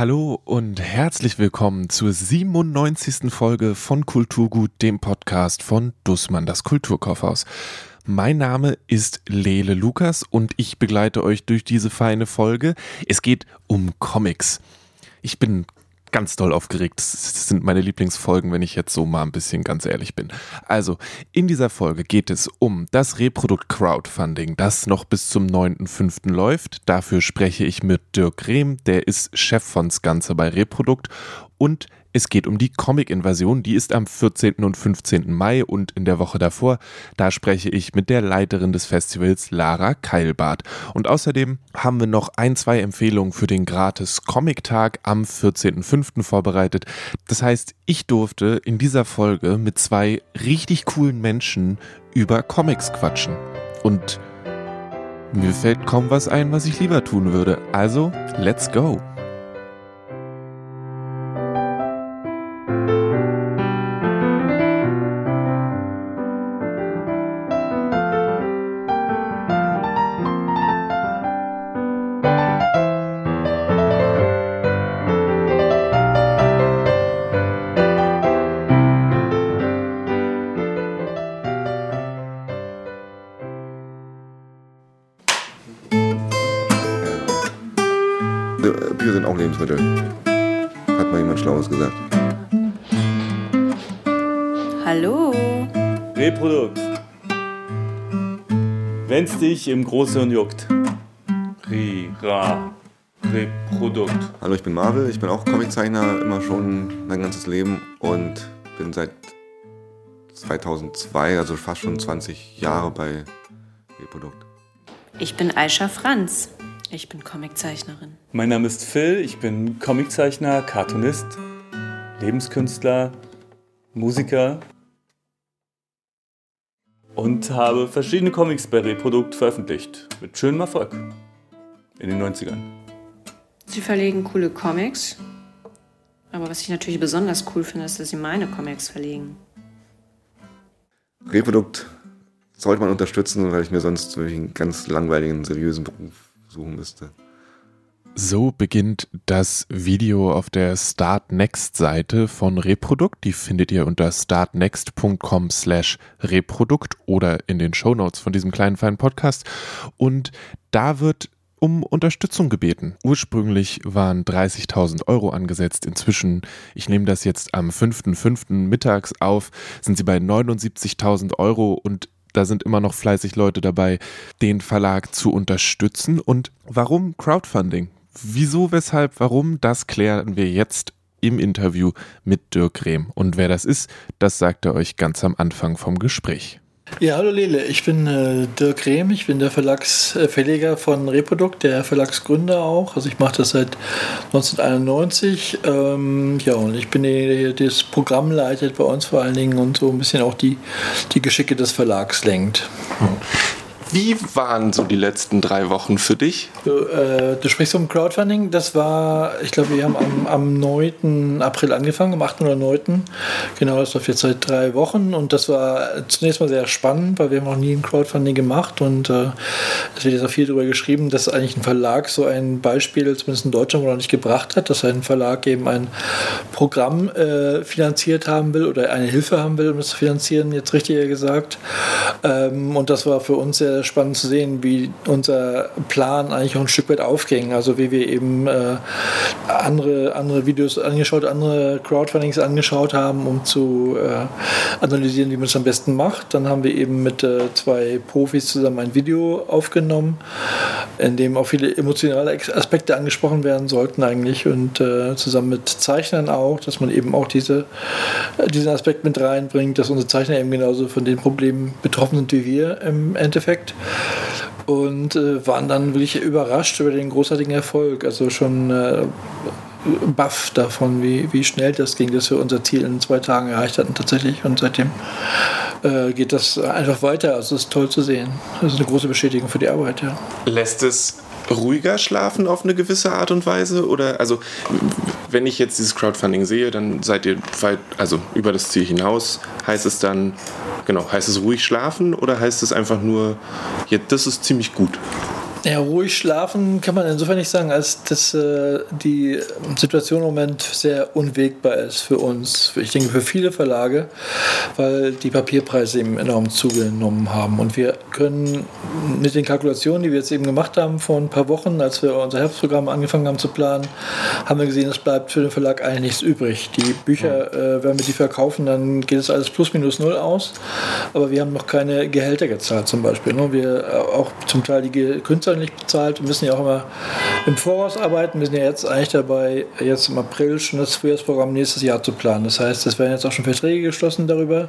Hallo und herzlich willkommen zur 97. Folge von Kulturgut, dem Podcast von Dussmann, das Kulturkaufhaus. Mein Name ist Lele Lukas und ich begleite euch durch diese feine Folge. Es geht um Comics. Ich bin ganz doll aufgeregt. Das sind meine Lieblingsfolgen, wenn ich jetzt so mal ein bisschen ganz ehrlich bin. Also, in dieser Folge geht es um das Reprodukt Crowdfunding, das noch bis zum 9.5. läuft. Dafür spreche ich mit Dirk Rehm, der ist Chef von Ganze bei Reprodukt und es geht um die Comic-Invasion, die ist am 14. und 15. Mai und in der Woche davor, da spreche ich mit der Leiterin des Festivals, Lara Keilbart. Und außerdem haben wir noch ein, zwei Empfehlungen für den gratis Comic-Tag am 14.05. vorbereitet. Das heißt, ich durfte in dieser Folge mit zwei richtig coolen Menschen über Comics quatschen. Und mir fällt kaum was ein, was ich lieber tun würde. Also, let's go! Dich im Großen juckt. Ri, ra, Reprodukt. Hallo, ich bin Marvel. Ich bin auch Comiczeichner, immer schon mein ganzes Leben und bin seit 2002, also fast schon 20 Jahre bei Reprodukt. Ich bin Aisha Franz. Ich bin Comiczeichnerin. Mein Name ist Phil, ich bin Comiczeichner, Cartoonist, Lebenskünstler, Musiker und habe verschiedene Comics bei Reprodukt veröffentlicht. Mit schönem Erfolg. In den 90ern. Sie verlegen coole Comics. Aber was ich natürlich besonders cool finde, ist, dass sie meine Comics verlegen. Reprodukt sollte man unterstützen, weil ich mir sonst wirklich einen ganz langweiligen, seriösen Beruf suchen müsste. So beginnt das Video auf der Start Next Seite von Reprodukt. Die findet ihr unter startnext.com slash Reprodukt oder in den Show Notes von diesem kleinen feinen Podcast. Und da wird um Unterstützung gebeten. Ursprünglich waren 30.000 Euro angesetzt. Inzwischen, ich nehme das jetzt am 5.5. mittags auf, sind sie bei 79.000 Euro und da sind immer noch fleißig Leute dabei, den Verlag zu unterstützen. Und warum Crowdfunding? Wieso, weshalb, warum, das klären wir jetzt im Interview mit Dirk Rehm. Und wer das ist, das sagt er euch ganz am Anfang vom Gespräch. Ja, hallo Lele, ich bin äh, Dirk Rehm, ich bin der Verlagsverleger von Reprodukt, der Verlagsgründer auch. Also ich mache das seit 1991. Ähm, ja, und ich bin der, das Programm leitet bei uns vor allen Dingen und so ein bisschen auch die, die Geschicke des Verlags lenkt. Hm. Wie waren so die letzten drei Wochen für dich? Du, äh, du sprichst vom Crowdfunding. Das war, ich glaube, wir haben am, am 9. April angefangen, am 8. oder 9. Genau, das läuft jetzt seit drei Wochen. Und das war zunächst mal sehr spannend, weil wir haben noch nie ein Crowdfunding gemacht. Und äh, es wird jetzt auch viel darüber geschrieben, dass eigentlich ein Verlag so ein Beispiel, zumindest in Deutschland, noch nicht gebracht hat, dass ein Verlag eben ein Programm äh, finanziert haben will oder eine Hilfe haben will, um es zu finanzieren, jetzt richtiger gesagt. Ähm, und das war für uns sehr spannend zu sehen, wie unser Plan eigentlich auch ein Stück weit aufging. Also wie wir eben äh, andere, andere Videos angeschaut, andere Crowdfundings angeschaut haben, um zu äh, analysieren, wie man es am besten macht. Dann haben wir eben mit äh, zwei Profis zusammen ein Video aufgenommen, in dem auch viele emotionale Aspekte angesprochen werden sollten eigentlich und äh, zusammen mit Zeichnern auch, dass man eben auch diese, äh, diesen Aspekt mit reinbringt, dass unsere Zeichner eben genauso von den Problemen betroffen sind wie wir im Endeffekt und äh, waren dann wirklich überrascht über den großartigen Erfolg. Also schon äh, baff davon, wie, wie schnell das ging, dass wir unser Ziel in zwei Tagen erreicht hatten tatsächlich. Und seitdem äh, geht das einfach weiter. Also es ist toll zu sehen. Das ist eine große Bestätigung für die Arbeit, ja. Lässt es ruhiger schlafen auf eine gewisse Art und Weise? Oder also wenn ich jetzt dieses Crowdfunding sehe, dann seid ihr weit, also über das Ziel hinaus, heißt es dann, genau, heißt es ruhig schlafen oder heißt es einfach nur, ja, das ist ziemlich gut? Ja, ruhig schlafen kann man insofern nicht sagen, als dass äh, die Situation im Moment sehr unwegbar ist für uns. Ich denke für viele Verlage, weil die Papierpreise eben enorm zugenommen haben. Und wir können mit den Kalkulationen, die wir jetzt eben gemacht haben vor ein paar Wochen, als wir unser Herbstprogramm angefangen haben zu planen, haben wir gesehen, es bleibt für den Verlag eigentlich nichts übrig. Die Bücher, äh, wenn wir die verkaufen, dann geht es alles plus minus null aus. Aber wir haben noch keine Gehälter gezahlt zum Beispiel. Ne? Wir äh, auch zum Teil die Künstler Nicht bezahlt. Wir müssen ja auch immer im Voraus arbeiten. Wir sind ja jetzt eigentlich dabei, jetzt im April schon das Frühjahrsprogramm nächstes Jahr zu planen. Das heißt, es werden jetzt auch schon Verträge geschlossen darüber,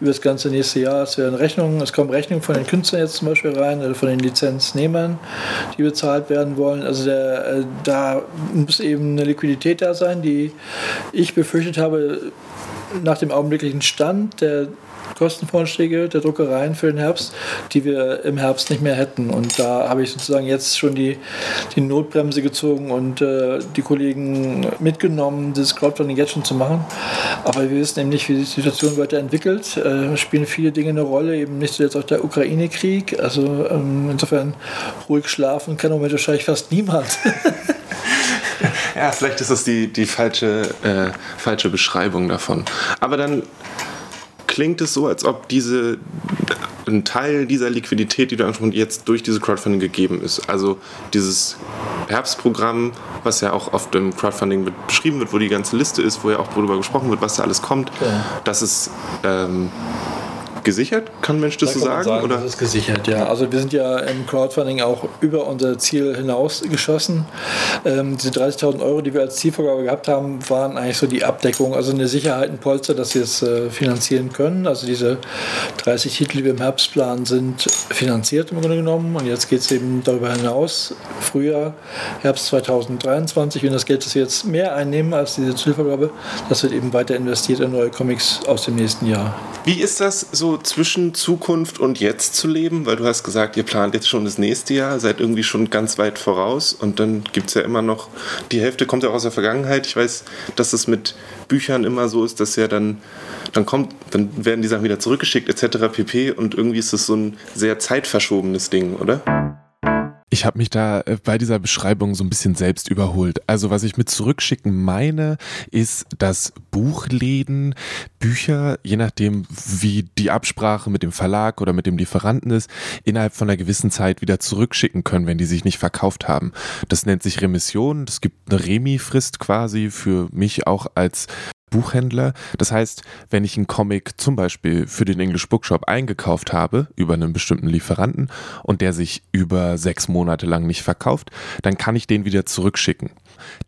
über das ganze nächste Jahr. Es werden Rechnungen, es kommen Rechnungen von den Künstlern jetzt zum Beispiel rein oder von den Lizenznehmern, die bezahlt werden wollen. Also der, äh, da muss eben eine Liquidität da sein, die ich befürchtet habe, nach dem augenblicklichen Stand der Kostenvorschläge der Druckereien für den Herbst, die wir im Herbst nicht mehr hätten. Und da habe ich sozusagen jetzt schon die, die Notbremse gezogen und äh, die Kollegen mitgenommen, das Crowdfunding jetzt schon zu machen. Aber wir wissen eben nicht, wie die Situation weiterentwickelt. Äh, spielen viele Dinge eine Rolle, eben nicht so jetzt auch der Ukraine-Krieg. Also ähm, insofern ruhig schlafen kann im wahrscheinlich fast niemand. ja, vielleicht ist das die, die falsche, äh, falsche Beschreibung davon. Aber dann klingt es so, als ob diese ein Teil dieser Liquidität, die du angesprochen hast, jetzt durch diese Crowdfunding gegeben ist. Also dieses Herbstprogramm, was ja auch auf dem Crowdfunding beschrieben wird, wo die ganze Liste ist, wo ja auch darüber gesprochen wird, was da alles kommt, ja. das ist ähm, gesichert, kann Mensch das da so sagen? sagen oder? Das ist gesichert, ja. Also wir sind ja im Crowdfunding auch über unser Ziel hinaus geschossen. Ähm, diese 30.000 Euro, die wir als Zielvorgabe gehabt haben, waren eigentlich so die Abdeckung, also eine Sicherheit, ein Polster, dass wir es äh, finanzieren können. Also diese 30 Titel, die wir im Herbst planen, sind finanziert im Grunde genommen. Und jetzt geht es eben darüber hinaus, Frühjahr, Herbst 2023. Und das Geld, das wir jetzt mehr einnehmen als diese Zielvorgabe, das wird eben weiter investiert in neue Comics aus dem nächsten Jahr. Wie ist das so zwischen Zukunft und jetzt zu leben? Weil du hast gesagt, ihr plant jetzt schon das nächste Jahr, seid irgendwie schon ganz weit voraus und dann gibt es ja immer noch, die Hälfte kommt ja auch aus der Vergangenheit. Ich weiß, dass es mit Büchern immer so ist, dass ja dann, dann kommt, dann werden die Sachen wieder zurückgeschickt etc. pp. Und irgendwie ist es so ein sehr zeitverschobenes Ding, oder? Ich habe mich da äh, bei dieser Beschreibung so ein bisschen selbst überholt. Also was ich mit zurückschicken meine, ist, dass Buchläden Bücher, je nachdem wie die Absprache mit dem Verlag oder mit dem Lieferanten ist, innerhalb von einer gewissen Zeit wieder zurückschicken können, wenn die sich nicht verkauft haben. Das nennt sich Remission. Es gibt eine Remi-Frist quasi für mich auch als Buchhändler. Das heißt, wenn ich einen Comic zum Beispiel für den English Bookshop eingekauft habe, über einen bestimmten Lieferanten, und der sich über sechs Monate lang nicht verkauft, dann kann ich den wieder zurückschicken.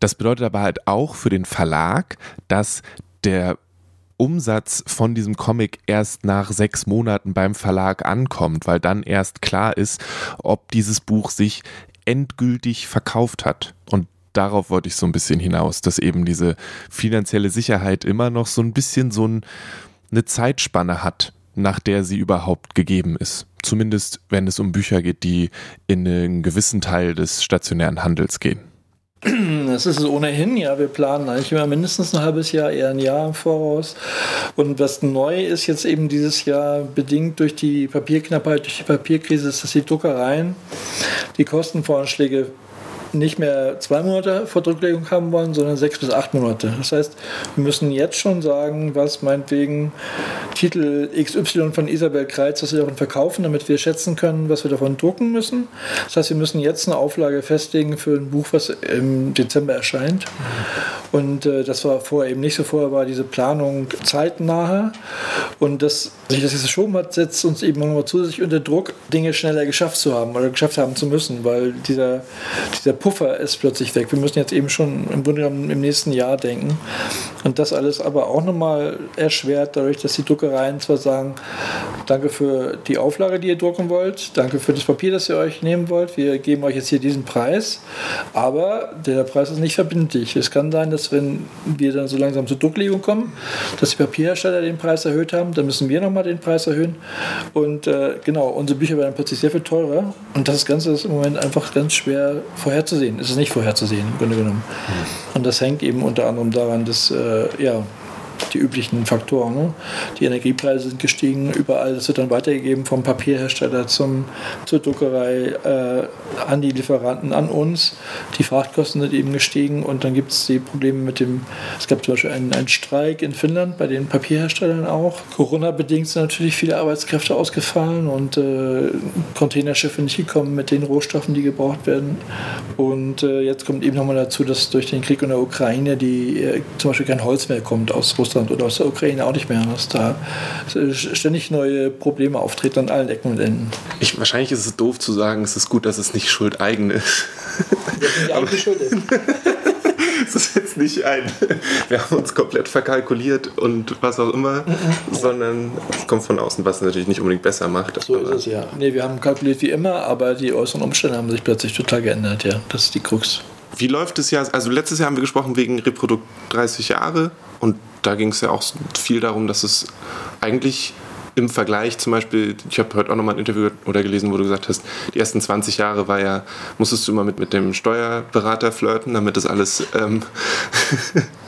Das bedeutet aber halt auch für den Verlag, dass der Umsatz von diesem Comic erst nach sechs Monaten beim Verlag ankommt, weil dann erst klar ist, ob dieses Buch sich endgültig verkauft hat. Und darauf wollte ich so ein bisschen hinaus, dass eben diese finanzielle Sicherheit immer noch so ein bisschen so ein, eine Zeitspanne hat, nach der sie überhaupt gegeben ist. Zumindest wenn es um Bücher geht, die in einen gewissen Teil des stationären Handels gehen. Das ist es ohnehin, ja. Wir planen eigentlich immer mindestens ein halbes Jahr, eher ein Jahr im Voraus. Und was neu ist jetzt eben dieses Jahr, bedingt durch die Papierknappheit, durch die Papierkrise, ist, dass die Druckereien die Kostenvoranschläge nicht mehr zwei Monate vor Drucklegung haben wollen, sondern sechs bis acht Monate. Das heißt, wir müssen jetzt schon sagen, was meinetwegen Titel XY von Isabel Kreitz, was wir davon verkaufen, damit wir schätzen können, was wir davon drucken müssen. Das heißt, wir müssen jetzt eine Auflage festlegen für ein Buch, was im Dezember erscheint. Und äh, das war vorher eben nicht so. Vorher war diese Planung zeitnahe. Und dass sich das jetzt verschoben hat, setzt uns eben nochmal zusätzlich unter Druck, Dinge schneller geschafft zu haben oder geschafft haben zu müssen, weil dieser, dieser Puffer ist plötzlich weg. Wir müssen jetzt eben schon im Grunde genommen im nächsten Jahr denken. Und das alles aber auch nochmal erschwert, dadurch, dass die Druckereien zwar sagen, danke für die Auflage, die ihr drucken wollt, danke für das Papier, das ihr euch nehmen wollt, wir geben euch jetzt hier diesen Preis, aber der Preis ist nicht verbindlich. Es kann sein, dass wenn wir dann so langsam zur Drucklegung kommen, dass die Papierhersteller den Preis erhöht haben, dann müssen wir nochmal den Preis erhöhen. Und äh, genau, unsere Bücher werden plötzlich sehr viel teurer. Und das Ganze ist im Moment einfach ganz schwer vorherzusehen vorherzusehen. Es ist nicht vorherzusehen, im Grunde genommen. Mhm. Und das hängt eben unter anderem daran, dass äh, ja, die üblichen Faktoren. Ne? Die Energiepreise sind gestiegen, überall. Das wird dann weitergegeben vom Papierhersteller zum, zur Druckerei äh, an die Lieferanten, an uns. Die Frachtkosten sind eben gestiegen und dann gibt es die Probleme mit dem, es gab zum Beispiel einen, einen Streik in Finnland bei den Papierherstellern auch. Corona-bedingt sind natürlich viele Arbeitskräfte ausgefallen und äh, Containerschiffe nicht gekommen mit den Rohstoffen, die gebraucht werden. Und äh, jetzt kommt eben nochmal dazu, dass durch den Krieg in der Ukraine die äh, zum Beispiel kein Holz mehr kommt aus Russland oder aus der Ukraine auch nicht mehr, dass da ständig neue Probleme auftreten an allen Ecken und Enden. Ich, wahrscheinlich ist es doof zu sagen, es ist gut, dass es nicht schuldeigene ist. Ja, die Schuld ist. Es ist jetzt nicht ein, wir haben uns komplett verkalkuliert und was auch immer, sondern es kommt von außen, was natürlich nicht unbedingt besser macht. So ist es ja. Nee, wir haben kalkuliert wie immer, aber die äußeren Umstände haben sich plötzlich total geändert, ja. Das ist die Krux. Wie läuft es ja? Also letztes Jahr haben wir gesprochen wegen Reprodukt 30 Jahre und da ging es ja auch viel darum, dass es eigentlich im Vergleich zum Beispiel, ich habe heute auch nochmal ein Interview oder gelesen, wo du gesagt hast, die ersten 20 Jahre war ja, musstest du immer mit, mit dem Steuerberater flirten, damit das alles ähm,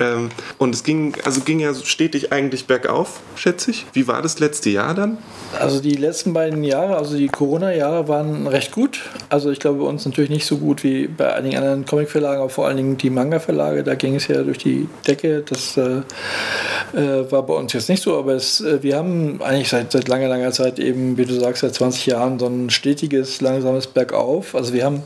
ähm, und es ging, also ging ja stetig eigentlich bergauf, schätze ich. Wie war das letzte Jahr dann? Also die letzten beiden Jahre, also die Corona-Jahre waren recht gut. Also ich glaube bei uns natürlich nicht so gut wie bei einigen anderen Comic-Verlagen, aber vor allen Dingen die Manga-Verlage, da ging es ja durch die Decke. Das äh, äh, war bei uns jetzt nicht so, aber es, äh, wir haben eigentlich seit, seit langer, langer Zeit eben, wie du sagst, seit 20 Jahren so ein stetiges, langsames Bergauf. Also wir haben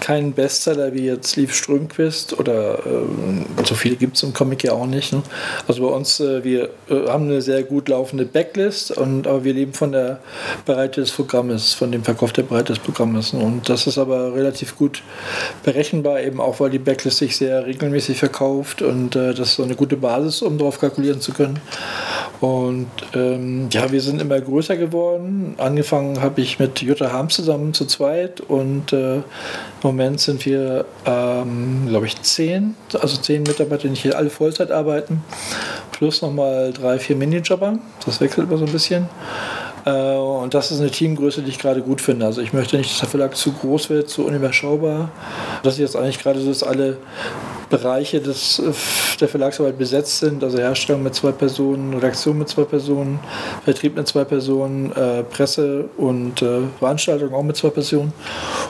keinen Bestseller wie jetzt Lief Strömquist oder ähm, so viele gibt es im Comic ja auch nicht. Ne? Also bei uns, äh, wir äh, haben eine sehr gut laufende Backlist, und, aber wir leben von der Breite des Programmes, von dem Verkauf der Breite des Programmes. Ne? Und das ist aber relativ gut berechenbar, eben auch weil die Backlist sich sehr regelmäßig verkauft und äh, das ist so eine gute Basis, um darauf kalkulieren zu können. Und ähm, ja, wir sind immer größer geworden. Angefangen habe ich mit Jutta Harm zusammen zu zweit und äh, im Moment sind wir, ähm, glaube ich, zehn, also zehn Mitarbeiter, die hier alle Vollzeit arbeiten, plus nochmal drei, vier Minijobber. Das wechselt immer so ein bisschen. Äh, und das ist eine Teamgröße, die ich gerade gut finde. Also ich möchte nicht, dass der Verlag zu groß wird, zu unüberschaubar. Dass ich jetzt eigentlich gerade so, dass alle Bereiche des, der Verlagsarbeit besetzt sind, also Herstellung mit zwei Personen, Redaktion mit zwei Personen, Vertrieb mit zwei Personen, äh, Presse und äh, Veranstaltung auch mit zwei Personen.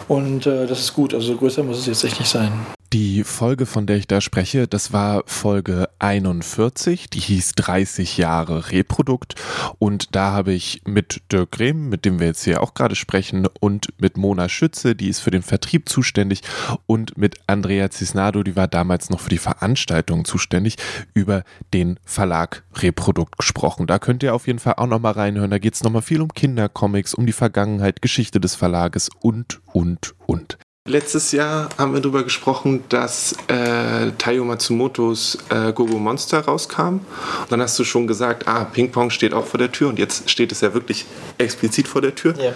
Und äh, das ist gut, also größer muss es jetzt echt nicht sein. Die Folge, von der ich da spreche, das war Folge 41, die hieß 30 Jahre Reprodukt und da habe ich mit Dirk Grehm, mit dem wir jetzt hier auch gerade sprechen und mit Mona Schütze, die ist für den Vertrieb zuständig und mit Andrea Cisnado, die war damals noch für die Veranstaltung zuständig, über den Verlag Reprodukt gesprochen. Da könnt ihr auf jeden Fall auch nochmal reinhören, da geht es nochmal viel um Kindercomics, um die Vergangenheit, Geschichte des Verlages und, und, und. Letztes Jahr haben wir darüber gesprochen, dass äh, Taiyo Matsumotos äh, Gogo Monster rauskam. Und dann hast du schon gesagt, ah, Ping Pong steht auch vor der Tür und jetzt steht es ja wirklich explizit vor der Tür. Ja.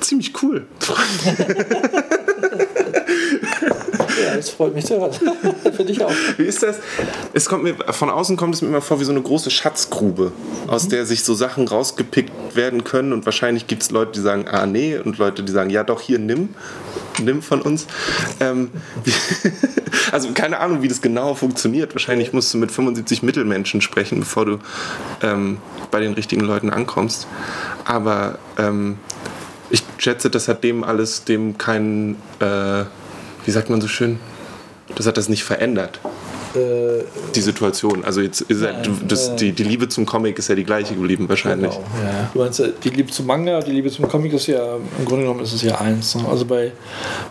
Ziemlich cool. Ja, das freut mich zu hören. Für dich auch. Wie ist das? Es kommt mir, von außen kommt es mir immer vor wie so eine große Schatzgrube, aus der sich so Sachen rausgepickt werden können. Und wahrscheinlich gibt es Leute, die sagen, ah nee, und Leute, die sagen, ja doch, hier nimm, nimm von uns. Ähm, also keine Ahnung, wie das genau funktioniert. Wahrscheinlich musst du mit 75 Mittelmenschen sprechen, bevor du ähm, bei den richtigen Leuten ankommst. Aber ähm, ich schätze, das hat dem alles, dem keinen, äh, wie sagt man so schön, das hat das nicht verändert. Äh, Die Situation. Also jetzt ist ja, Nein, das, äh, die, die Liebe zum Comic ist ja die gleiche geblieben wahrscheinlich. Genau, ja. Du meinst, äh, die Liebe zum Manga, die Liebe zum Comic ist ja, im Grunde genommen ist es ja eins. ne? Also bei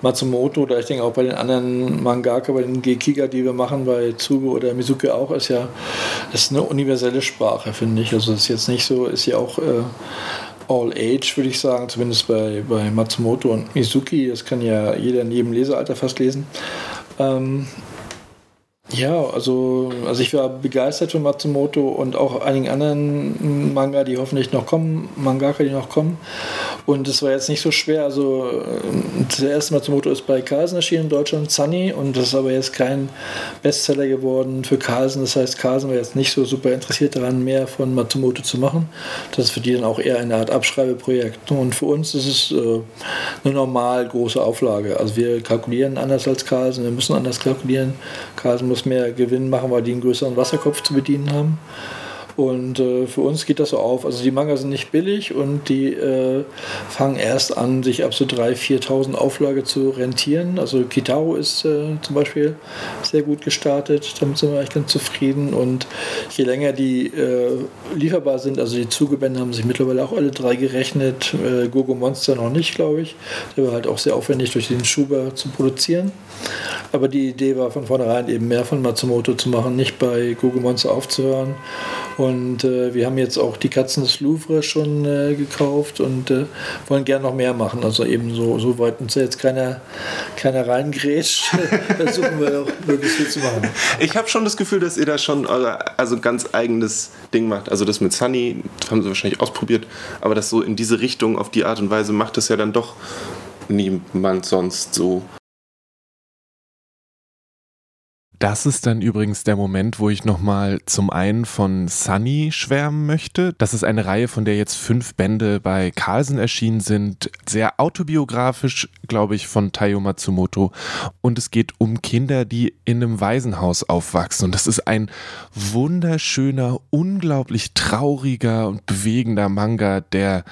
Matsumoto oder ich denke auch bei den anderen Mangaka, bei den Gekiga, die wir machen, bei Tsugo oder Mizuki auch, ist ja, das ist eine universelle Sprache, finde ich. Also es ist jetzt nicht so, ist ja auch äh, All Age, würde ich sagen, zumindest bei, bei Matsumoto und Mizuki. Das kann ja jeder in jedem Lesealter fast lesen. Ähm, ja, also, also ich war begeistert von Matsumoto und auch einigen anderen Manga, die hoffentlich noch kommen, Mangaka, die noch kommen. Und es war jetzt nicht so schwer. Also äh, der erste Matsumoto ist bei Carlsen erschienen in Deutschland, Sunny, und das ist aber jetzt kein Bestseller geworden für Carlsen. Das heißt, Carlsen war jetzt nicht so super interessiert daran, mehr von Matsumoto zu machen. Das ist für die dann auch eher eine Art Abschreibeprojekt. Und für uns ist es äh, eine normal große Auflage. Also wir kalkulieren anders als Carlsen, wir müssen anders kalkulieren. Carlsen muss mehr Gewinn machen, weil die einen größeren Wasserkopf zu bedienen haben. Und äh, für uns geht das so auf. Also die Manga sind nicht billig und die äh, fangen erst an, sich ab so 3.000, 4.000 Auflage zu rentieren. Also Kitaro ist äh, zum Beispiel sehr gut gestartet. Damit sind wir eigentlich ganz zufrieden. Und je länger die äh, lieferbar sind, also die Zugebände haben sich mittlerweile auch alle drei gerechnet. Äh, Gogo Monster noch nicht, glaube ich. Der war halt auch sehr aufwendig durch den Schuber zu produzieren. Aber die Idee war von vornherein eben mehr von Matsumoto zu machen, nicht bei Gogo Monster aufzuhören. Und äh, wir haben jetzt auch die Katzen des Louvre schon äh, gekauft und äh, wollen gern noch mehr machen. Also eben so, so weit uns jetzt keiner, keiner reingrätscht, versuchen wir auch möglichst viel zu machen. Ich habe schon das Gefühl, dass ihr da schon euer also ganz eigenes Ding macht. Also das mit Sunny haben sie wahrscheinlich ausprobiert, aber das so in diese Richtung, auf die Art und Weise macht es ja dann doch niemand sonst so. Das ist dann übrigens der Moment, wo ich nochmal zum einen von Sunny schwärmen möchte. Das ist eine Reihe, von der jetzt fünf Bände bei Carlsen erschienen sind. Sehr autobiografisch, glaube ich, von Taiyo Matsumoto. Und es geht um Kinder, die in einem Waisenhaus aufwachsen. Und das ist ein wunderschöner, unglaublich trauriger und bewegender Manga, der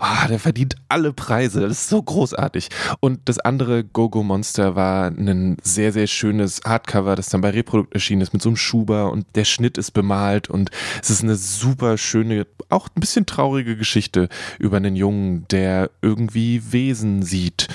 ah, der verdient alle Preise. Das ist so großartig. Und das andere Gogo Monster war ein sehr, sehr schönes Hardcover, das dann bei Reprodukt erschienen ist mit so einem Schuber und der Schnitt ist bemalt und es ist eine super schöne, auch ein bisschen traurige Geschichte über einen Jungen, der irgendwie Wesen sieht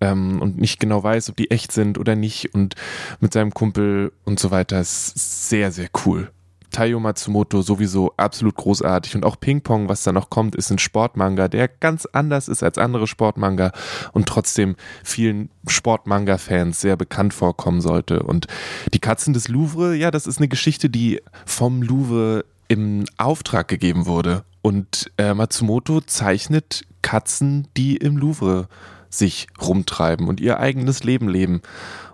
ähm, und nicht genau weiß, ob die echt sind oder nicht und mit seinem Kumpel und so weiter. Das ist sehr, sehr cool. Taiyo Matsumoto sowieso absolut großartig und auch Ping Pong, was da noch kommt, ist ein Sportmanga, der ganz anders ist als andere Sportmanga und trotzdem vielen Sportmanga-Fans sehr bekannt vorkommen sollte. Und die Katzen des Louvre, ja, das ist eine Geschichte, die vom Louvre im Auftrag gegeben wurde. Und äh, Matsumoto zeichnet Katzen, die im Louvre sich rumtreiben und ihr eigenes Leben leben.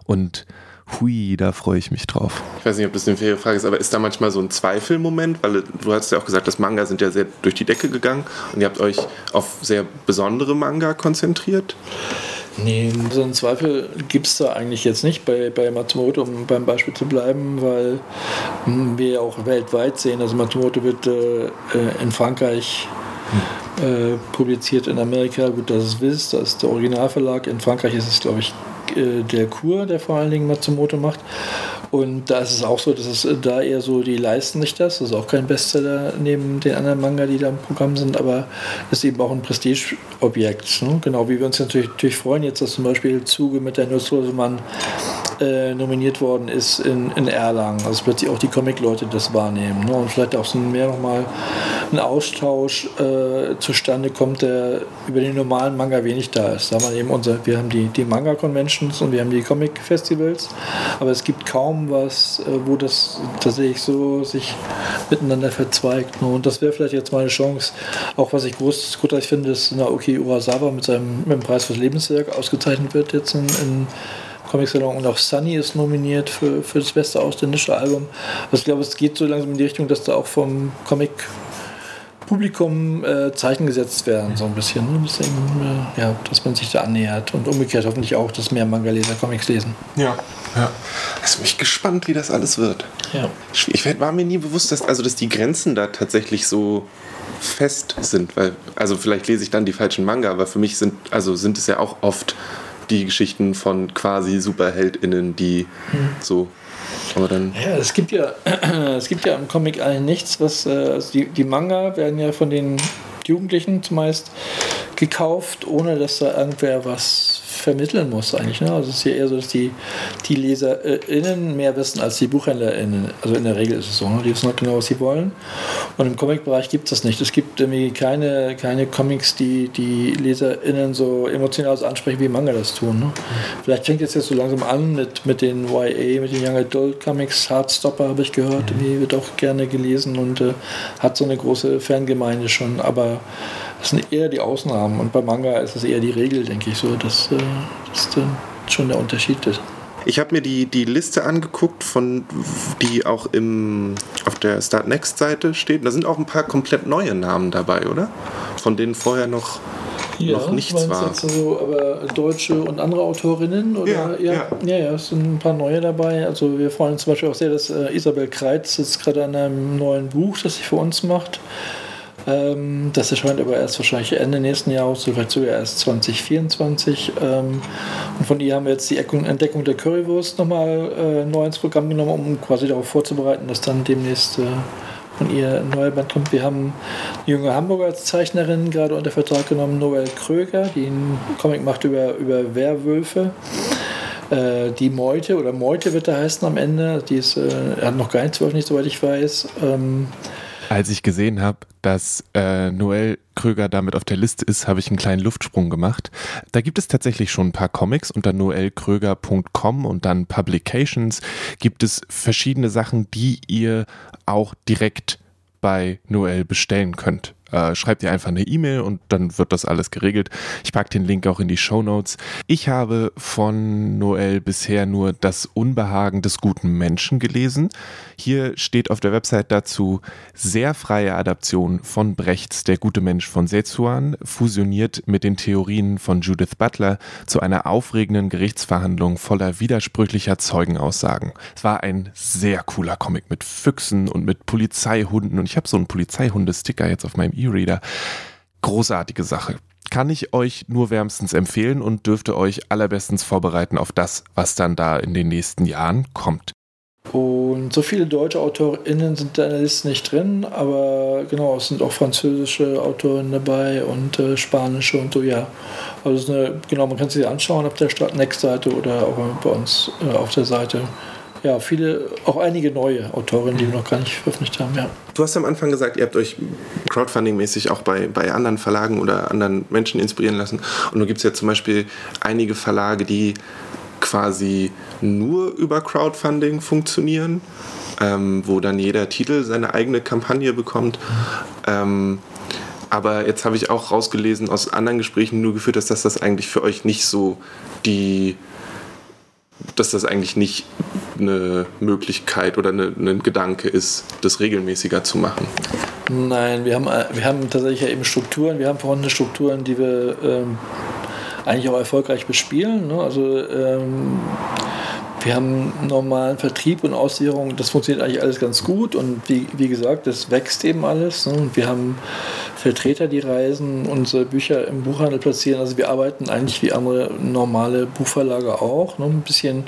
Und Hui, da freue ich mich drauf. Ich weiß nicht, ob das eine faire Frage ist, aber ist da manchmal so ein Zweifelmoment? Weil du hast ja auch gesagt, dass Manga sind ja sehr durch die Decke gegangen und ihr habt euch auf sehr besondere Manga konzentriert. Nee, so einen Zweifel gibt es da eigentlich jetzt nicht bei, bei Matsumoto, um beim Beispiel zu bleiben, weil hm, wir ja auch weltweit sehen. Also Matsumoto wird äh, äh in Frankreich äh, publiziert, in Amerika, gut, das ist Wiss, das ist der Originalverlag. In Frankreich ist es, glaube ich, äh, der Kur, der vor allen Dingen Matsumoto macht. Und da ist es auch so, dass es äh, da eher so, die leisten sich das. Das ist auch kein Bestseller neben den anderen Manga, die da im Programm sind, aber es ist eben auch ein Prestigeobjekt. Ne? Genau wie wir uns natürlich, natürlich freuen, jetzt, dass zum Beispiel Zuge mit der Nussrosemann äh, nominiert worden ist in, in Erlangen. Also plötzlich auch die Comic-Leute das wahrnehmen. Ne? Und vielleicht auch so mehr nochmal ein Austausch äh, zustande kommt, der über den normalen Manga wenig da ist. Da man eben unser, wir haben die, die Manga-Conventions und wir haben die Comic-Festivals, aber es gibt kaum was, äh, wo das tatsächlich so sich miteinander verzweigt. Ne? Und das wäre vielleicht jetzt mal eine Chance. Auch was ich groß, großartig finde, ist Naoki Urasawa mit seinem mit dem Preis fürs Lebenswerk ausgezeichnet wird jetzt in, in Comic Salon und auch Sunny ist nominiert für, für das beste ausländische Album. Also ich glaube, es geht so langsam in die Richtung, dass da auch vom Comic Publikum äh, Zeichen gesetzt werden, so ein bisschen. Ne? Deswegen, äh, ja, dass man sich da annähert und umgekehrt hoffentlich auch, dass mehr Manga-Leser Comics lesen. Ja, ja. Also mich gespannt, wie das alles wird. Ja. Ich war mir nie bewusst, dass, also, dass die Grenzen da tatsächlich so fest sind, weil, also vielleicht lese ich dann die falschen Manga, aber für mich sind, also sind es ja auch oft die Geschichten von quasi SuperheldInnen, die hm. so aber dann ja, es gibt ja, es gibt ja im Comic eigentlich nichts, was äh, also die, die Manga werden ja von den Jugendlichen zumeist gekauft, ohne dass da irgendwer was vermitteln muss eigentlich. Ne? Also es ist ja eher so, dass die, die LeserInnen mehr wissen als die BuchhändlerInnen. Also in der Regel ist es so. Ne? Die wissen halt genau, was sie wollen. Und im Comic-Bereich gibt es das nicht. Es gibt irgendwie keine, keine Comics, die die LeserInnen so emotional ansprechen, wie Manga das tun. Ne? Vielleicht fängt es jetzt so langsam an mit, mit den YA, mit den Young Adult Comics. Hardstopper habe ich gehört, die wird auch gerne gelesen und äh, hat so eine große Fangemeinde schon. Aber das sind eher die Ausnahmen und bei Manga ist es eher die Regel, denke ich so, dass äh, das dann schon der Unterschied ist. Ich habe mir die, die Liste angeguckt, von, die auch im, auf der Start Next Seite steht. Da sind auch ein paar komplett neue Namen dabei, oder? Von denen vorher noch Ja, noch nichts war. Jetzt so, aber deutsche und andere Autorinnen? Oder? Ja, ja, ja, ja, es sind ein paar neue dabei. Also wir freuen uns zum Beispiel auch sehr, dass äh, Isabel Kreitz jetzt gerade an einem neuen Buch, das sie für uns macht. Ähm, das erscheint aber erst wahrscheinlich Ende nächsten Jahres, vielleicht sogar erst 2024. Ähm, und von ihr haben wir jetzt die Eckung- Entdeckung der Currywurst nochmal äh, neu ins Programm genommen, um quasi darauf vorzubereiten, dass dann demnächst äh, von ihr ein neuer Band kommt. Wir haben eine junge Hamburger als Zeichnerin gerade unter Vertrag genommen, Noel Kröger, die einen Comic macht über, über Werwölfe. Äh, die Meute oder Meute wird er heißen am Ende. Die ist, äh, hat noch gar nichts veröffentlicht, soweit ich weiß. Ähm, Als ich gesehen habe, dass äh, Noel Kröger damit auf der Liste ist, habe ich einen kleinen Luftsprung gemacht. Da gibt es tatsächlich schon ein paar Comics unter noelkröger.com und dann Publications gibt es verschiedene Sachen, die ihr auch direkt bei Noel bestellen könnt. Äh, schreibt ihr einfach eine E-Mail und dann wird das alles geregelt. Ich packe den Link auch in die Show Notes. Ich habe von Noel bisher nur das Unbehagen des guten Menschen gelesen. Hier steht auf der Website dazu sehr freie Adaption von Brechts Der gute Mensch von Sezuan, fusioniert mit den Theorien von Judith Butler zu einer aufregenden Gerichtsverhandlung voller widersprüchlicher Zeugenaussagen. Es war ein sehr cooler Comic mit Füchsen und mit Polizeihunden und ich habe so einen Polizeihunde-Sticker jetzt auf meinem E-Reader. Großartige Sache. Kann ich euch nur wärmstens empfehlen und dürfte euch allerbestens vorbereiten auf das, was dann da in den nächsten Jahren kommt. Und so viele deutsche AutorInnen sind da in der Liste nicht drin, aber genau, es sind auch französische Autorinnen dabei und äh, spanische und so, ja. Also eine, genau, man kann sie anschauen auf der Next-Seite oder auch bei uns äh, auf der Seite. Ja, viele, auch einige neue Autorinnen, die wir noch gar nicht veröffentlicht haben, ja. Du hast am Anfang gesagt, ihr habt euch Crowdfunding-mäßig auch bei, bei anderen Verlagen oder anderen Menschen inspirieren lassen. Und nun gibt es ja zum Beispiel einige Verlage, die quasi nur über Crowdfunding funktionieren, ähm, wo dann jeder Titel seine eigene Kampagne bekommt. Ähm, aber jetzt habe ich auch rausgelesen aus anderen Gesprächen nur geführt, dass das, das eigentlich für euch nicht so die, dass das eigentlich nicht eine Möglichkeit oder eine, ein Gedanke ist, das regelmäßiger zu machen. Nein, wir haben, wir haben tatsächlich ja eben Strukturen, wir haben vorhandene Strukturen, die wir ähm, eigentlich auch erfolgreich bespielen. Ne? Also ähm, wir haben normalen Vertrieb und Auslieferung, das funktioniert eigentlich alles ganz gut und wie, wie gesagt, das wächst eben alles. Ne? Wir haben Vertreter, die reisen, unsere Bücher im Buchhandel platzieren. Also wir arbeiten eigentlich wie andere normale Buchverlage auch. Ne? Ein bisschen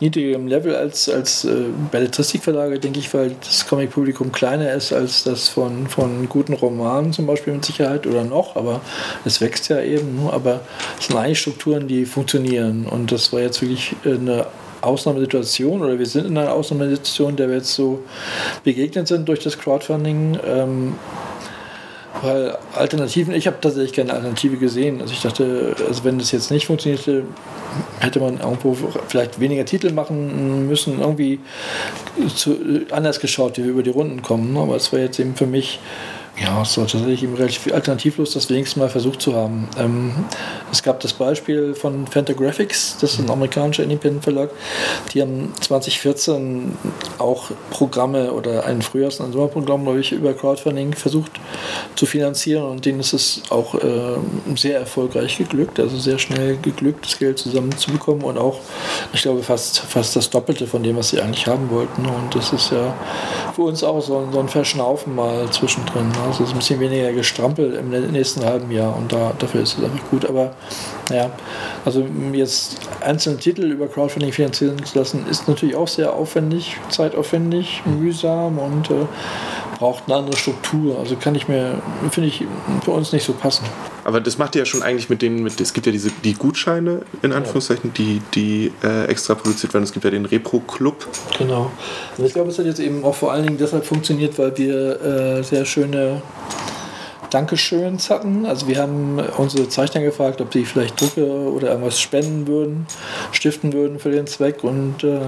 niedriger im Level als, als äh, Belletristikverlage, denke ich, weil das Comic-Publikum kleiner ist als das von, von guten Romanen zum Beispiel mit Sicherheit oder noch, aber es wächst ja eben. Ne? Aber es sind eigentlich Strukturen, die funktionieren und das war jetzt wirklich eine Ausnahmesituation oder wir sind in einer Ausnahmesituation, der wir jetzt so begegnet sind durch das Crowdfunding. Ähm, weil Alternativen, ich habe tatsächlich keine Alternative gesehen. Also ich dachte, also wenn das jetzt nicht funktionierte, hätte man irgendwo vielleicht weniger Titel machen müssen, irgendwie zu, anders geschaut, wie wir über die Runden kommen. Aber es war jetzt eben für mich ja, es war tatsächlich eben relativ alternativlos, das wenigstens mal versucht zu haben. Ähm, es gab das Beispiel von Fantagraphics, das ist ein amerikanischer Independent-Verlag. Die haben 2014 auch Programme oder ein Frühjahrs- und ein Sommerprogramm, glaube ich, über Crowdfunding versucht zu finanzieren und denen ist es auch äh, sehr erfolgreich geglückt, also sehr schnell geglückt, das Geld zusammenzubekommen und auch, ich glaube, fast, fast das Doppelte von dem, was sie eigentlich haben wollten. Und das ist ja für uns auch so ein, so ein Verschnaufen mal zwischendrin. Ne? Also ist ein bisschen weniger gestrampelt im nächsten halben Jahr und da, dafür ist es einfach gut. Aber ja, also jetzt einzelne Titel über Crowdfunding finanzieren zu lassen, ist natürlich auch sehr aufwendig, zeitaufwendig, mühsam und äh, braucht eine andere Struktur. Also kann ich mir, finde ich, für uns nicht so passen. Aber das macht ihr ja schon eigentlich mit denen, mit, es gibt ja diese die Gutscheine, in Anführungszeichen, die, die äh, extra produziert werden. Es gibt ja den Repro-Club. Genau. Und ich glaube, es hat jetzt eben auch vor allen Dingen deshalb funktioniert, weil wir äh, sehr schöne Dankeschöns hatten. Also wir haben unsere Zeichner gefragt, ob sie vielleicht Drucke oder irgendwas spenden würden, stiften würden für den Zweck. Und äh,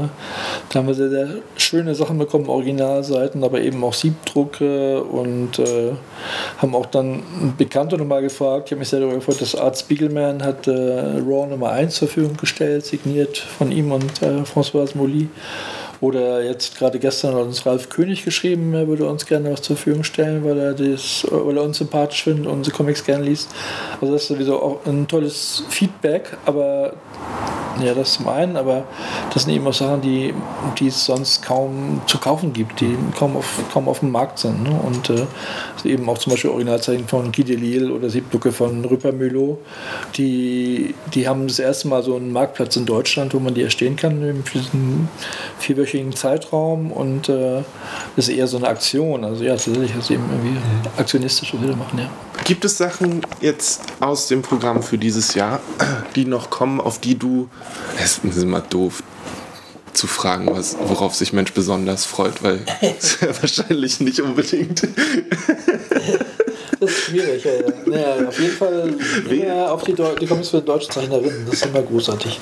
da haben wir sehr, sehr schöne Sachen bekommen, Originalseiten, aber eben auch Siebdrucke und äh, haben auch dann Bekannte nochmal gefragt. Ich habe mich sehr darüber gefreut, dass Art Spiegelman hat äh, Raw Nummer 1 zur Verfügung gestellt, signiert von ihm und äh, François Molly. Oder jetzt gerade gestern hat uns Ralf König geschrieben, er würde uns gerne was zur Verfügung stellen, weil er, das, weil er uns sympathisch findet und unsere Comics gerne liest. Also das ist sowieso auch ein tolles Feedback, aber ja, das zum einen, aber das sind eben auch Sachen, die, die es sonst kaum zu kaufen gibt, die kaum auf, kaum auf dem Markt sind. Ne? Und äh, eben auch zum Beispiel Originalzeichen von Guy Delisle oder Siebducke von Rüpper-Mülow, die, die haben das erste Mal so einen Marktplatz in Deutschland, wo man die erstehen kann für diesen vierwöchigen Zeitraum und äh, ist eher so eine Aktion. Also ja, tatsächlich ist es eben irgendwie aktionistisch, was wir da machen, ja. Gibt es Sachen jetzt aus dem Programm für dieses Jahr, die noch kommen, auf die du, es ist immer doof zu fragen, was, worauf sich Mensch besonders freut, weil es ja wahrscheinlich nicht unbedingt. Das ist schwierig. Ja, ja. Naja, auf jeden Fall immer auf die, die Comics für deutsche Zeichnerinnen. Das ist immer großartig.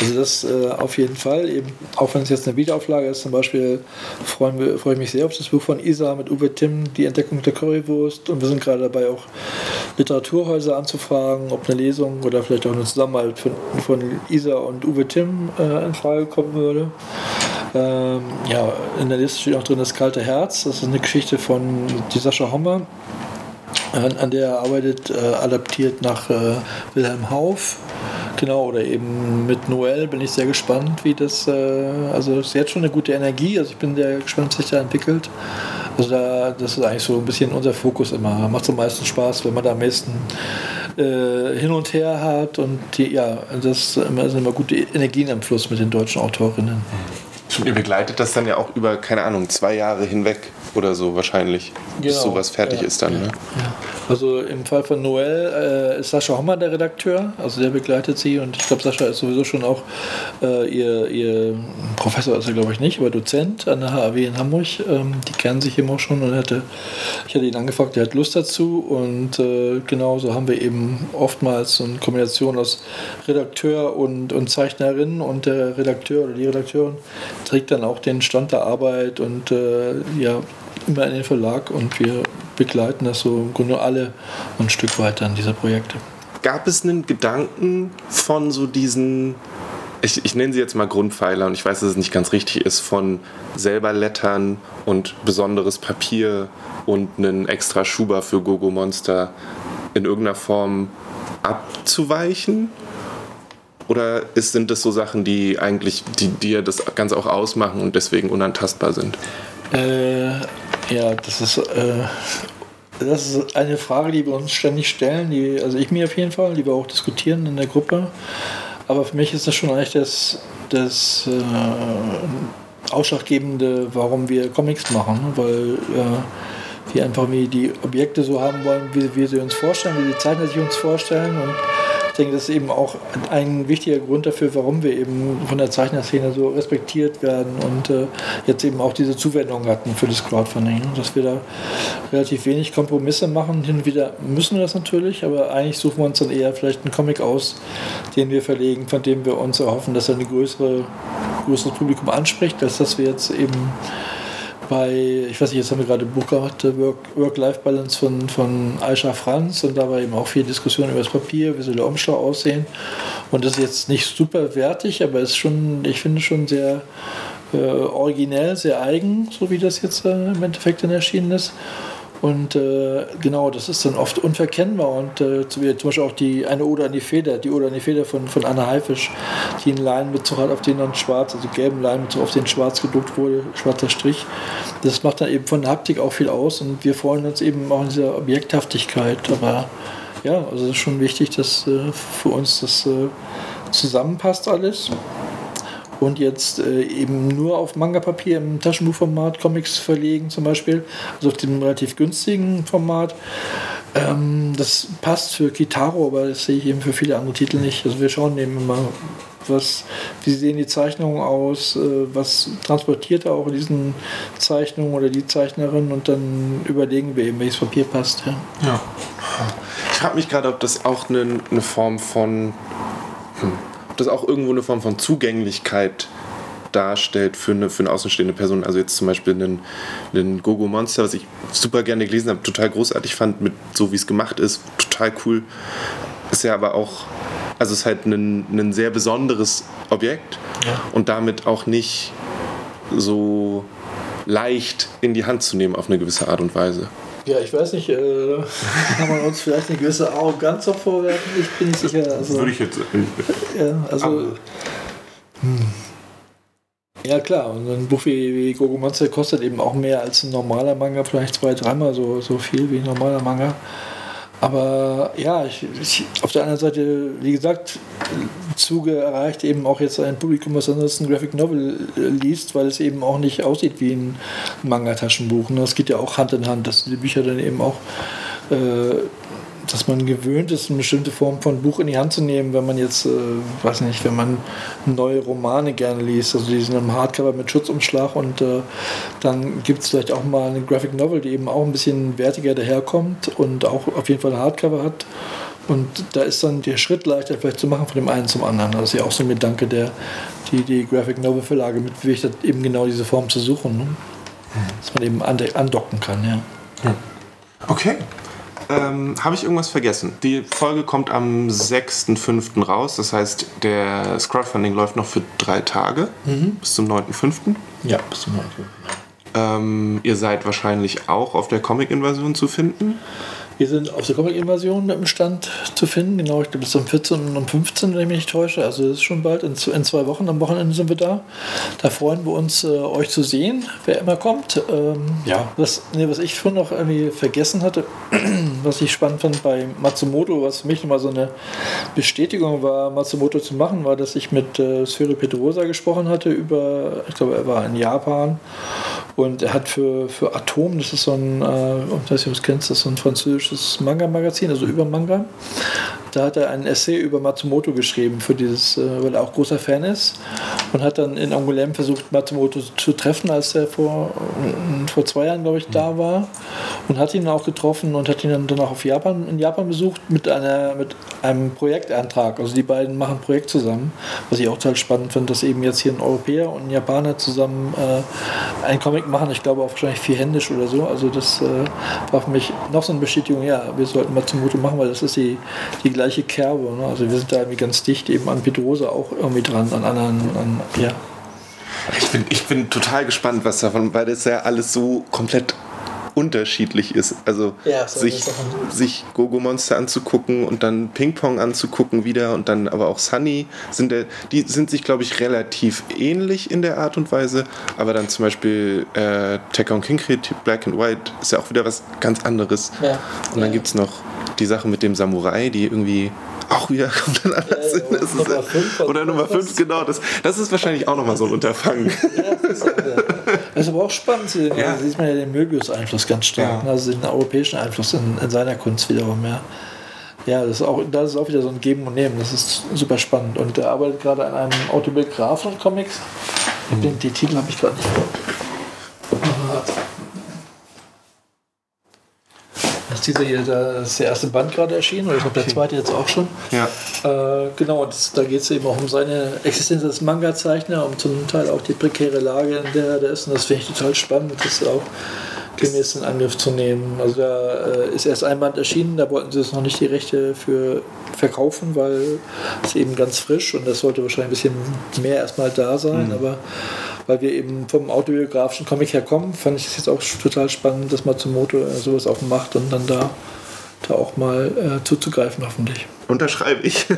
Also das äh, auf jeden Fall. Eben, auch wenn es jetzt eine Wiederauflage ist, zum Beispiel freue ich mich sehr auf das Buch von Isa mit Uwe Timm, Die Entdeckung der Currywurst. Und wir sind gerade dabei, auch Literaturhäuser anzufragen, ob eine Lesung oder vielleicht auch eine Zusammenarbeit von, von Isa und Uwe Timm äh, in Frage kommen würde. Ähm, ja, in der Liste steht auch drin das kalte Herz. Das ist eine Geschichte von die Sascha Hommer an, an der er arbeitet, äh, adaptiert nach äh, Wilhelm Hauff. Genau, oder eben mit Noel bin ich sehr gespannt, wie das, äh, also sie hat schon eine gute Energie, also ich bin sehr gespannt, was sich da entwickelt. Also da, das ist eigentlich so ein bisschen unser Fokus immer. Macht am meisten Spaß, wenn man da am meisten äh, hin und her hat und die, ja, das sind immer, gute Energien am Fluss mit den deutschen Autorinnen. Und ihr begleitet das dann ja auch über, keine Ahnung, zwei Jahre hinweg oder so wahrscheinlich, genau. bis sowas fertig ja, ist dann. Ja, ne? Ja. Also im Fall von Noel äh, ist Sascha Hommer der Redakteur, also der begleitet sie und ich glaube, Sascha ist sowieso schon auch äh, ihr, ihr Professor, ist er glaube ich nicht, aber Dozent an der HAW in Hamburg. Ähm, die kennen sich eben auch schon und hatte, ich hatte ihn angefragt, der hat Lust dazu und äh, genau so haben wir eben oftmals so eine Kombination aus Redakteur und, und Zeichnerin und der Redakteur oder die Redakteurin trägt dann auch den Stand der Arbeit und äh, ja, immer in den Verlag und wir begleiten das so im Grunde alle ein Stück weiter an dieser Projekte. Gab es einen Gedanken von so diesen, ich, ich nenne sie jetzt mal Grundpfeiler und ich weiß, dass es nicht ganz richtig ist, von selber Lettern und besonderes Papier und einen extra Schuber für Gogo Monster in irgendeiner Form abzuweichen? Oder sind das so Sachen, die eigentlich, die dir das Ganze auch ausmachen und deswegen unantastbar sind? Äh, ja, das ist, äh, das ist eine Frage, die wir uns ständig stellen, die, also ich mir auf jeden Fall, die wir auch diskutieren in der Gruppe. Aber für mich ist das schon eigentlich das, das äh, Ausschlaggebende, warum wir Comics machen, weil äh, wir einfach wie die Objekte so haben wollen, wie wir sie uns vorstellen, wie die Zeichner sich uns vorstellen und denke, das ist eben auch ein wichtiger Grund dafür, warum wir eben von der Zeichnerszene so respektiert werden und äh, jetzt eben auch diese Zuwendung hatten für das Crowdfunding. Ne? Dass wir da relativ wenig Kompromisse machen. Hin und wieder müssen wir das natürlich, aber eigentlich suchen wir uns dann eher vielleicht einen Comic aus, den wir verlegen, von dem wir uns erhoffen, dass er ein größere, größeres Publikum anspricht, als dass wir jetzt eben bei, ich weiß nicht, jetzt haben wir gerade ein Buch gemacht, Work-Life-Balance von, von Aisha Franz und da war eben auch viel Diskussion über das Papier, wie soll der Umschlag aussehen. Und das ist jetzt nicht super wertig, aber ist schon, ich finde schon sehr äh, originell, sehr eigen, so wie das jetzt äh, im Endeffekt dann erschienen ist. Und äh, genau, das ist dann oft unverkennbar. Und äh, zum Beispiel auch die eine Oder an die Feder, die Oder an die Feder von, von Anna Haifisch, die einen Leinbezug hat, auf den dann schwarz, also gelben Leinbezug, auf den schwarz gedruckt wurde, schwarzer Strich. Das macht dann eben von der Haptik auch viel aus und wir freuen uns eben auch in dieser Objekthaftigkeit. Aber ja, also es ist schon wichtig, dass äh, für uns das äh, zusammenpasst alles und jetzt äh, eben nur auf Manga-Papier im Taschenbuchformat Comics verlegen zum Beispiel, also auf dem relativ günstigen Format. Ähm, das passt für Kitaro, aber das sehe ich eben für viele andere Titel nicht. Also wir schauen eben immer, was, wie sehen die Zeichnungen aus, äh, was transportiert er auch in diesen Zeichnungen oder die Zeichnerin und dann überlegen wir eben, welches Papier passt. Ja. ja. Ich frage mich gerade, ob das auch eine, eine Form von hm das auch irgendwo eine Form von Zugänglichkeit darstellt für eine, für eine außenstehende Person. Also jetzt zum Beispiel einen, einen Gogo Monster, was ich super gerne gelesen habe, total großartig fand, mit so wie es gemacht ist, total cool. Ist ja aber auch, also es ist halt ein, ein sehr besonderes Objekt ja. und damit auch nicht so leicht in die Hand zu nehmen auf eine gewisse Art und Weise. Ja, ich weiß nicht, äh, kann man uns vielleicht eine gewisse Arroganz auch vorwerfen? Ich bin nicht sicher. Also, Würde ich jetzt. ja, also, hm. ja klar, und ein Buch wie, wie Gogo Monster kostet eben auch mehr als ein normaler Manga, vielleicht zwei, dreimal so, so viel wie ein normaler Manga. Aber ja, ich, ich, auf der anderen Seite, wie gesagt, Zuge erreicht eben auch jetzt ein Publikum, was ansonsten Graphic Novel äh, liest, weil es eben auch nicht aussieht wie ein Manga-Taschenbuch. Ne? Das geht ja auch Hand in Hand, dass die Bücher dann eben auch, äh, dass man gewöhnt ist, eine bestimmte Form von Buch in die Hand zu nehmen, wenn man jetzt, äh, weiß nicht, wenn man neue Romane gerne liest, also die sind im Hardcover mit Schutzumschlag und äh, dann gibt es vielleicht auch mal eine Graphic Novel, die eben auch ein bisschen wertiger daherkommt und auch auf jeden Fall ein Hardcover hat. Und da ist dann der Schritt leichter vielleicht zu machen von dem einen zum anderen. Das ist ja auch so ein Gedanke, der die, die Graphic Novel Verlage mitbewegt hat, eben genau diese Form zu suchen. Ne? Dass man eben andocken kann, ja. Okay. Ähm, Habe ich irgendwas vergessen? Die Folge kommt am 6.5. raus. Das heißt, der das Crowdfunding läuft noch für drei Tage bis zum 9.5. Ja, bis zum Beispiel. Ähm, ihr seid wahrscheinlich auch auf der Comic-Invasion zu finden. Wir sind auf der Comic-Invasion im Stand zu finden, genau, ich glaube bis zum 14. und um 15. wenn ich mich nicht täusche. Also das ist schon bald, in zwei Wochen am Wochenende sind wir da. Da freuen wir uns, äh, euch zu sehen, wer immer kommt. Ähm, ja, was, nee, was ich vorhin noch irgendwie vergessen hatte, was ich spannend fand bei Matsumoto, was für mich nochmal so eine Bestätigung war, Matsumoto zu machen, war, dass ich mit äh, Sphero Pedrosa gesprochen hatte über, ich glaube, er war in Japan und er hat für, für Atom, das ist so ein, äh, ich weiß nicht, ob kennst, das ist so ein französisches Manga-Magazin, also über Manga. Da hat er ein Essay über Matsumoto geschrieben, für dieses, äh, weil er auch großer Fan ist. Und hat dann in Angoulême versucht, Matsumoto zu treffen, als er vor, äh, vor zwei Jahren, glaube ich, da war. Und hat ihn auch getroffen und hat ihn dann, dann auch auf Japan, in Japan besucht mit, einer, mit einem Projektantrag. Also die beiden machen ein Projekt zusammen, was ich auch total spannend finde, dass eben jetzt hier ein Europäer und ein Japaner zusammen äh, einen Comic machen. Ich glaube auch wahrscheinlich vierhändisch oder so. Also das äh, war für mich noch so eine Bestätigung, ja, wir sollten Matsumoto machen, weil das ist die, die gleiche Kerbe. Ne? Also wir sind da irgendwie ganz dicht eben an Pedrosa auch irgendwie dran, an anderen, an, ja. Ich bin, ich bin total gespannt, was davon, weil das ja alles so komplett unterschiedlich ist. Also Ja, so sich, ist sich Gogo Monster anzugucken und dann Ping Pong anzugucken wieder und dann aber auch Sunny sind der, die sind sich glaube ich relativ ähnlich in der Art und Weise, aber dann zum Beispiel äh, Tekken King Creative Black and White ist ja auch wieder was ganz anderes. Ja. Und dann Ja. gibt es noch die Sache mit dem Samurai, die irgendwie auch wieder komplett anders Ja, sind. Ist Nummer ja- fünf, oder Nummer 5, genau. Das, das ist wahrscheinlich auch nochmal so ein Unterfangen. Ja, das ist, auch, ja. das ist aber auch spannend. zu sehen. Ja. Da sieht man ja den Möbius-Einfluss ganz stark. Ja. ne? Also den europäischen Einfluss in, in seiner Kunst wiederum. Ja, ja das, ist auch, das ist auch wieder so ein Geben und Nehmen. Das ist super spannend. Und er arbeitet gerade an einem Autobiografen Comics. Den, die Titel habe ich gerade nicht vor. Aber Das ist der erste Band gerade erschienen, oder ich glaube der zweite jetzt auch schon. Ja. Äh, genau, und das, da geht es eben auch um seine Existenz als Manga-Zeichner, um zum Teil auch die prekäre Lage, in der er ist. Und das finde ich total spannend, das auch gemäß in Angriff zu nehmen. Also da äh, ist erst ein Band erschienen, da wollten sie es noch nicht die Rechte für verkaufen, weil es eben ganz frisch und das sollte wahrscheinlich ein bisschen mehr erstmal da sein, aber weil wir eben vom autobiografischen Comic herkommen, fand ich es jetzt auch total spannend, dass Matsumoto äh, sowas auch macht und dann da, da auch mal äh, zuzugreifen, hoffentlich. Unterschreibe ich.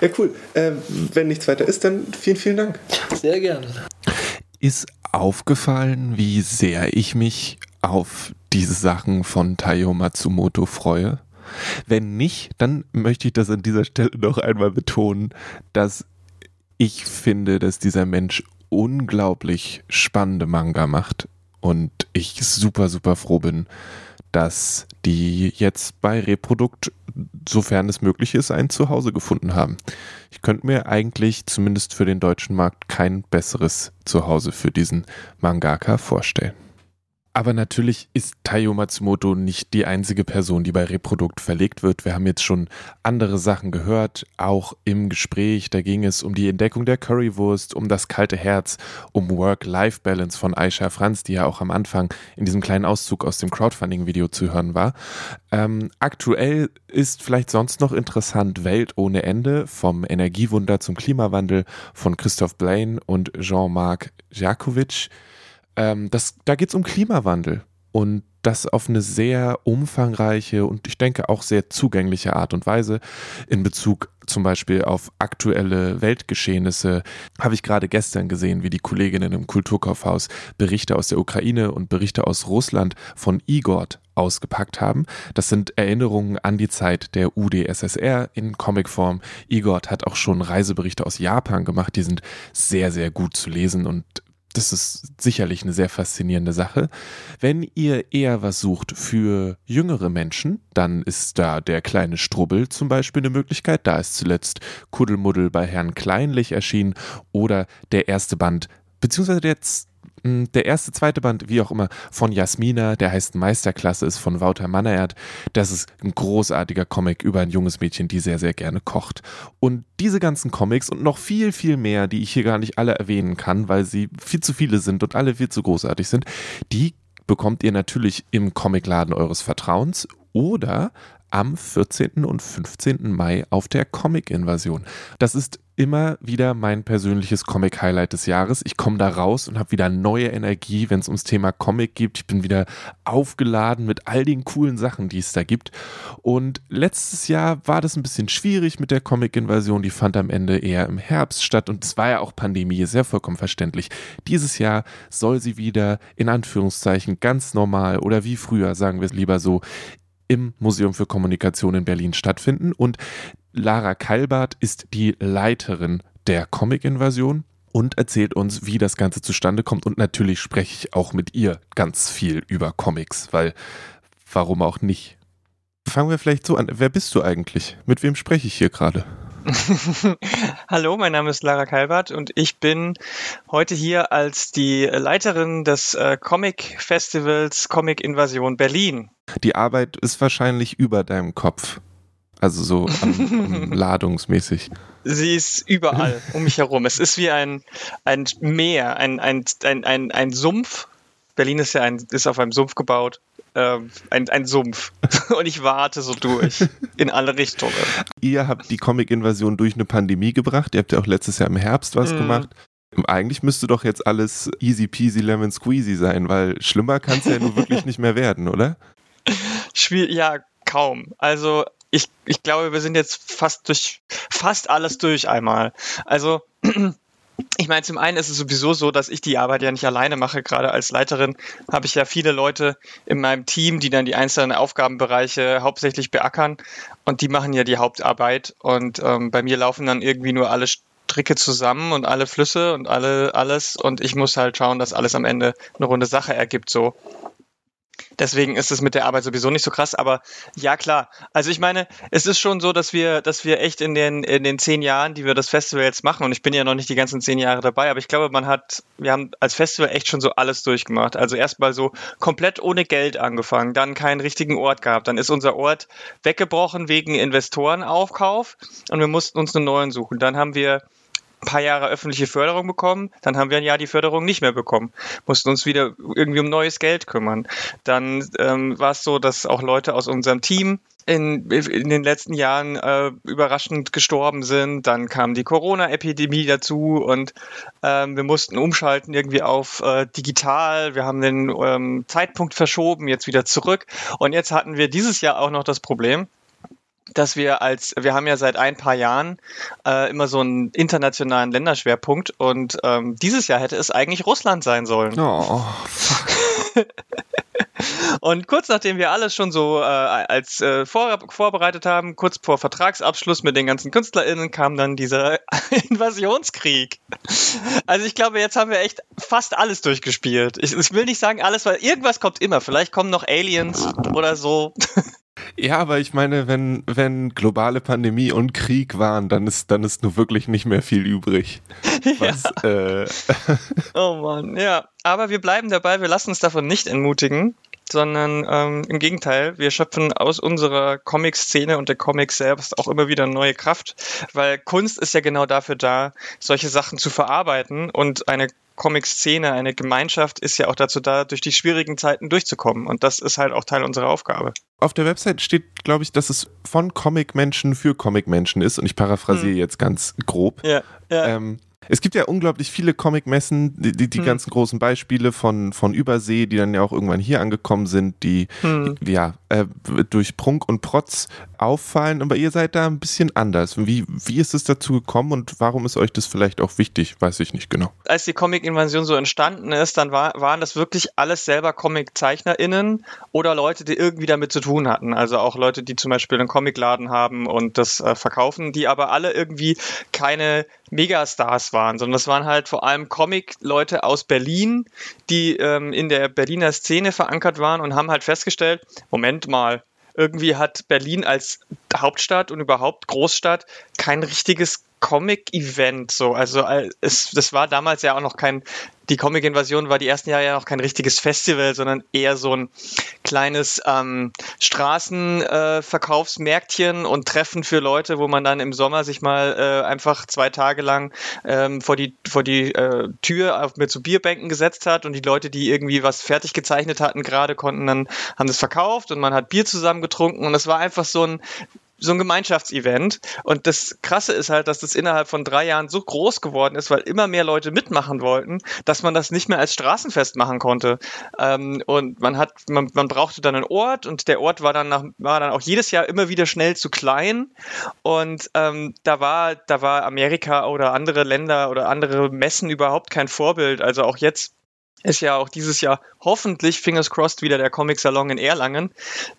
ja, cool. Ähm, wenn nichts weiter ist, dann vielen, vielen Dank. Sehr gerne. Ist aufgefallen, wie sehr ich mich auf diese Sachen von Taiyo Matsumoto freue? Wenn nicht, dann möchte ich das an dieser Stelle noch einmal betonen, dass ich finde, dass dieser Mensch unglaublich spannende Manga macht und ich super, super froh bin, dass die jetzt bei Reprodukt, sofern es möglich ist, ein Zuhause gefunden haben. Ich könnte mir eigentlich zumindest für den deutschen Markt kein besseres Zuhause für diesen Mangaka vorstellen. Aber natürlich ist Taiyo Matsumoto nicht die einzige Person, die bei Reprodukt verlegt wird. Wir haben jetzt schon andere Sachen gehört, auch im Gespräch. Da ging es um die Entdeckung der Currywurst, um das kalte Herz, um Work-Life-Balance von Aisha Franz, die ja auch am Anfang in diesem kleinen Auszug aus dem Crowdfunding-Video zu hören war. Ähm, aktuell ist vielleicht sonst noch interessant Welt ohne Ende vom Energiewunder zum Klimawandel von Christoph Blaine und Jean-Marc Jakovic. Ähm, das, da geht es um Klimawandel und das auf eine sehr umfangreiche und ich denke auch sehr zugängliche Art und Weise in Bezug zum Beispiel auf aktuelle Weltgeschehnisse. Habe ich gerade gestern gesehen, wie die Kolleginnen im Kulturkaufhaus Berichte aus der Ukraine und Berichte aus Russland von Igor ausgepackt haben. Das sind Erinnerungen an die Zeit der UdSSR in Comicform. Igor hat auch schon Reiseberichte aus Japan gemacht, die sind sehr, sehr gut zu lesen und das ist sicherlich eine sehr faszinierende Sache. Wenn ihr eher was sucht für jüngere Menschen, dann ist da der kleine Strubbel zum Beispiel eine Möglichkeit. Da ist zuletzt Kuddelmuddel bei Herrn Kleinlich erschienen oder der erste Band, beziehungsweise der der erste, zweite Band, wie auch immer, von Jasmina, der heißt Meisterklasse, ist von Wouter Mannaert. Das ist ein großartiger Comic über ein junges Mädchen, die sehr, sehr gerne kocht. Und diese ganzen Comics und noch viel, viel mehr, die ich hier gar nicht alle erwähnen kann, weil sie viel zu viele sind und alle viel zu großartig sind, die bekommt ihr natürlich im Comicladen eures Vertrauens oder am 14. und 15. Mai auf der Comic-Invasion. Das ist immer wieder mein persönliches Comic-Highlight des Jahres. Ich komme da raus und habe wieder neue Energie, wenn es ums Thema Comic geht. Ich bin wieder aufgeladen mit all den coolen Sachen, die es da gibt. Und letztes Jahr war das ein bisschen schwierig mit der Comic-Invasion. Die fand am Ende eher im Herbst statt und es war ja auch Pandemie, ja vollkommen verständlich. Dieses Jahr soll sie wieder in Anführungszeichen ganz normal oder wie früher, sagen wir es lieber so, im Museum für Kommunikation in Berlin stattfinden. Und Lara Kalbart ist die Leiterin der Comic-Invasion und erzählt uns, wie das Ganze zustande kommt. Und natürlich spreche ich auch mit ihr ganz viel über Comics, weil warum auch nicht? Fangen wir vielleicht so an. Wer bist du eigentlich? Mit wem spreche ich hier gerade? Hallo, mein Name ist Lara Kalbert und ich bin heute hier als die Leiterin des äh, Comic Festivals Comic Invasion Berlin. Die Arbeit ist wahrscheinlich über deinem Kopf. Also so am, ladungsmäßig. Sie ist überall um mich herum. Es ist wie ein, ein Meer, ein, ein, ein, ein, ein Sumpf. Berlin ist ja ein, ist auf einem Sumpf gebaut ähm, ein, ein Sumpf. Und ich warte so durch in alle Richtungen. Ihr habt die Comic-Invasion durch eine Pandemie gebracht. Ihr habt ja auch letztes Jahr im Herbst was mm. gemacht. Eigentlich müsste doch jetzt alles easy peasy lemon squeezy sein, weil schlimmer kann es ja nun wirklich nicht mehr werden, oder? Schwierig, ja, kaum. Also ich, ich glaube, wir sind jetzt fast durch fast alles durch einmal. Also ich meine, zum einen ist es sowieso so, dass ich die Arbeit ja nicht alleine mache. Gerade als Leiterin habe ich ja viele Leute in meinem Team, die dann die einzelnen Aufgabenbereiche hauptsächlich beackern und die machen ja die Hauptarbeit. Und ähm, bei mir laufen dann irgendwie nur alle Stricke zusammen und alle Flüsse und alle alles und ich muss halt schauen, dass alles am Ende eine runde Sache ergibt so. Deswegen ist es mit der Arbeit sowieso nicht so krass, aber ja klar. Also ich meine, es ist schon so, dass wir, dass wir echt in den, in den zehn Jahren, die wir das Festival jetzt machen, und ich bin ja noch nicht die ganzen zehn Jahre dabei, aber ich glaube, man hat, wir haben als Festival echt schon so alles durchgemacht. Also erstmal so komplett ohne Geld angefangen, dann keinen richtigen Ort gehabt, dann ist unser Ort weggebrochen wegen Investorenaufkauf und wir mussten uns einen neuen suchen. Dann haben wir ein paar Jahre öffentliche Förderung bekommen, dann haben wir ein Jahr die Förderung nicht mehr bekommen, mussten uns wieder irgendwie um neues Geld kümmern. Dann ähm, war es so, dass auch Leute aus unserem Team in, in den letzten Jahren äh, überraschend gestorben sind. Dann kam die Corona-Epidemie dazu und ähm, wir mussten umschalten irgendwie auf äh, digital. Wir haben den ähm, Zeitpunkt verschoben, jetzt wieder zurück. Und jetzt hatten wir dieses Jahr auch noch das Problem, dass wir als, wir haben ja seit ein paar Jahren äh, immer so einen internationalen Länderschwerpunkt und ähm, dieses Jahr hätte es eigentlich Russland sein sollen. Oh. und kurz nachdem wir alles schon so äh, als äh, vor, vorbereitet haben, kurz vor Vertragsabschluss mit den ganzen KünstlerInnen, kam dann dieser Invasionskrieg. Also ich glaube, jetzt haben wir echt fast alles durchgespielt. Ich, ich will nicht sagen alles, weil irgendwas kommt immer. Vielleicht kommen noch Aliens oder so. Ja, aber ich meine, wenn, wenn globale Pandemie und Krieg waren, dann ist, dann ist nur wirklich nicht mehr viel übrig. Was, ja. äh oh Mann, ja. Aber wir bleiben dabei, wir lassen uns davon nicht entmutigen sondern ähm, im Gegenteil, wir schöpfen aus unserer Comic-Szene und der Comic selbst auch immer wieder neue Kraft, weil Kunst ist ja genau dafür da, solche Sachen zu verarbeiten und eine Comic-Szene, eine Gemeinschaft ist ja auch dazu da, durch die schwierigen Zeiten durchzukommen. Und das ist halt auch Teil unserer Aufgabe. Auf der Website steht, glaube ich, dass es von Comic-Menschen für Comic-Menschen ist. Und ich paraphrasiere hm. jetzt ganz grob. Ja, ja. Ähm, es gibt ja unglaublich viele Comic-Messen, die, die, die hm. ganzen großen Beispiele von, von Übersee, die dann ja auch irgendwann hier angekommen sind, die hm. ja äh, durch Prunk und Protz auffallen, aber ihr seid da ein bisschen anders. Wie, wie ist es dazu gekommen und warum ist euch das vielleicht auch wichtig? Weiß ich nicht genau. Als die Comic-Invasion so entstanden ist, dann war, waren das wirklich alles selber Comic-ZeichnerInnen oder Leute, die irgendwie damit zu tun hatten. Also auch Leute, die zum Beispiel einen Comicladen haben und das äh, verkaufen, die aber alle irgendwie keine Megastars waren, sondern das waren halt vor allem Comic-Leute aus Berlin, die ähm, in der Berliner Szene verankert waren und haben halt festgestellt, Moment mal, irgendwie hat Berlin als Hauptstadt und überhaupt Großstadt kein richtiges Comic-Event. So, also äh, es, das war damals ja auch noch kein die Comic-Invasion war die ersten Jahre ja noch kein richtiges Festival, sondern eher so ein kleines ähm, Straßenverkaufsmärktchen äh, und Treffen für Leute, wo man dann im Sommer sich mal äh, einfach zwei Tage lang ähm, vor die, vor die äh, Tür auf, mit so Bierbänken gesetzt hat und die Leute, die irgendwie was fertig gezeichnet hatten, gerade konnten dann, haben das verkauft und man hat Bier zusammen getrunken und es war einfach so ein so ein Gemeinschaftsevent. Und das Krasse ist halt, dass das innerhalb von drei Jahren so groß geworden ist, weil immer mehr Leute mitmachen wollten, dass man das nicht mehr als Straßenfest machen konnte. Ähm, und man hat, man, man brauchte dann einen Ort und der Ort war dann nach, war dann auch jedes Jahr immer wieder schnell zu klein. Und ähm, da war, da war Amerika oder andere Länder oder andere Messen überhaupt kein Vorbild. Also auch jetzt ist ja auch dieses Jahr hoffentlich, fingers crossed, wieder der Comic-Salon in Erlangen.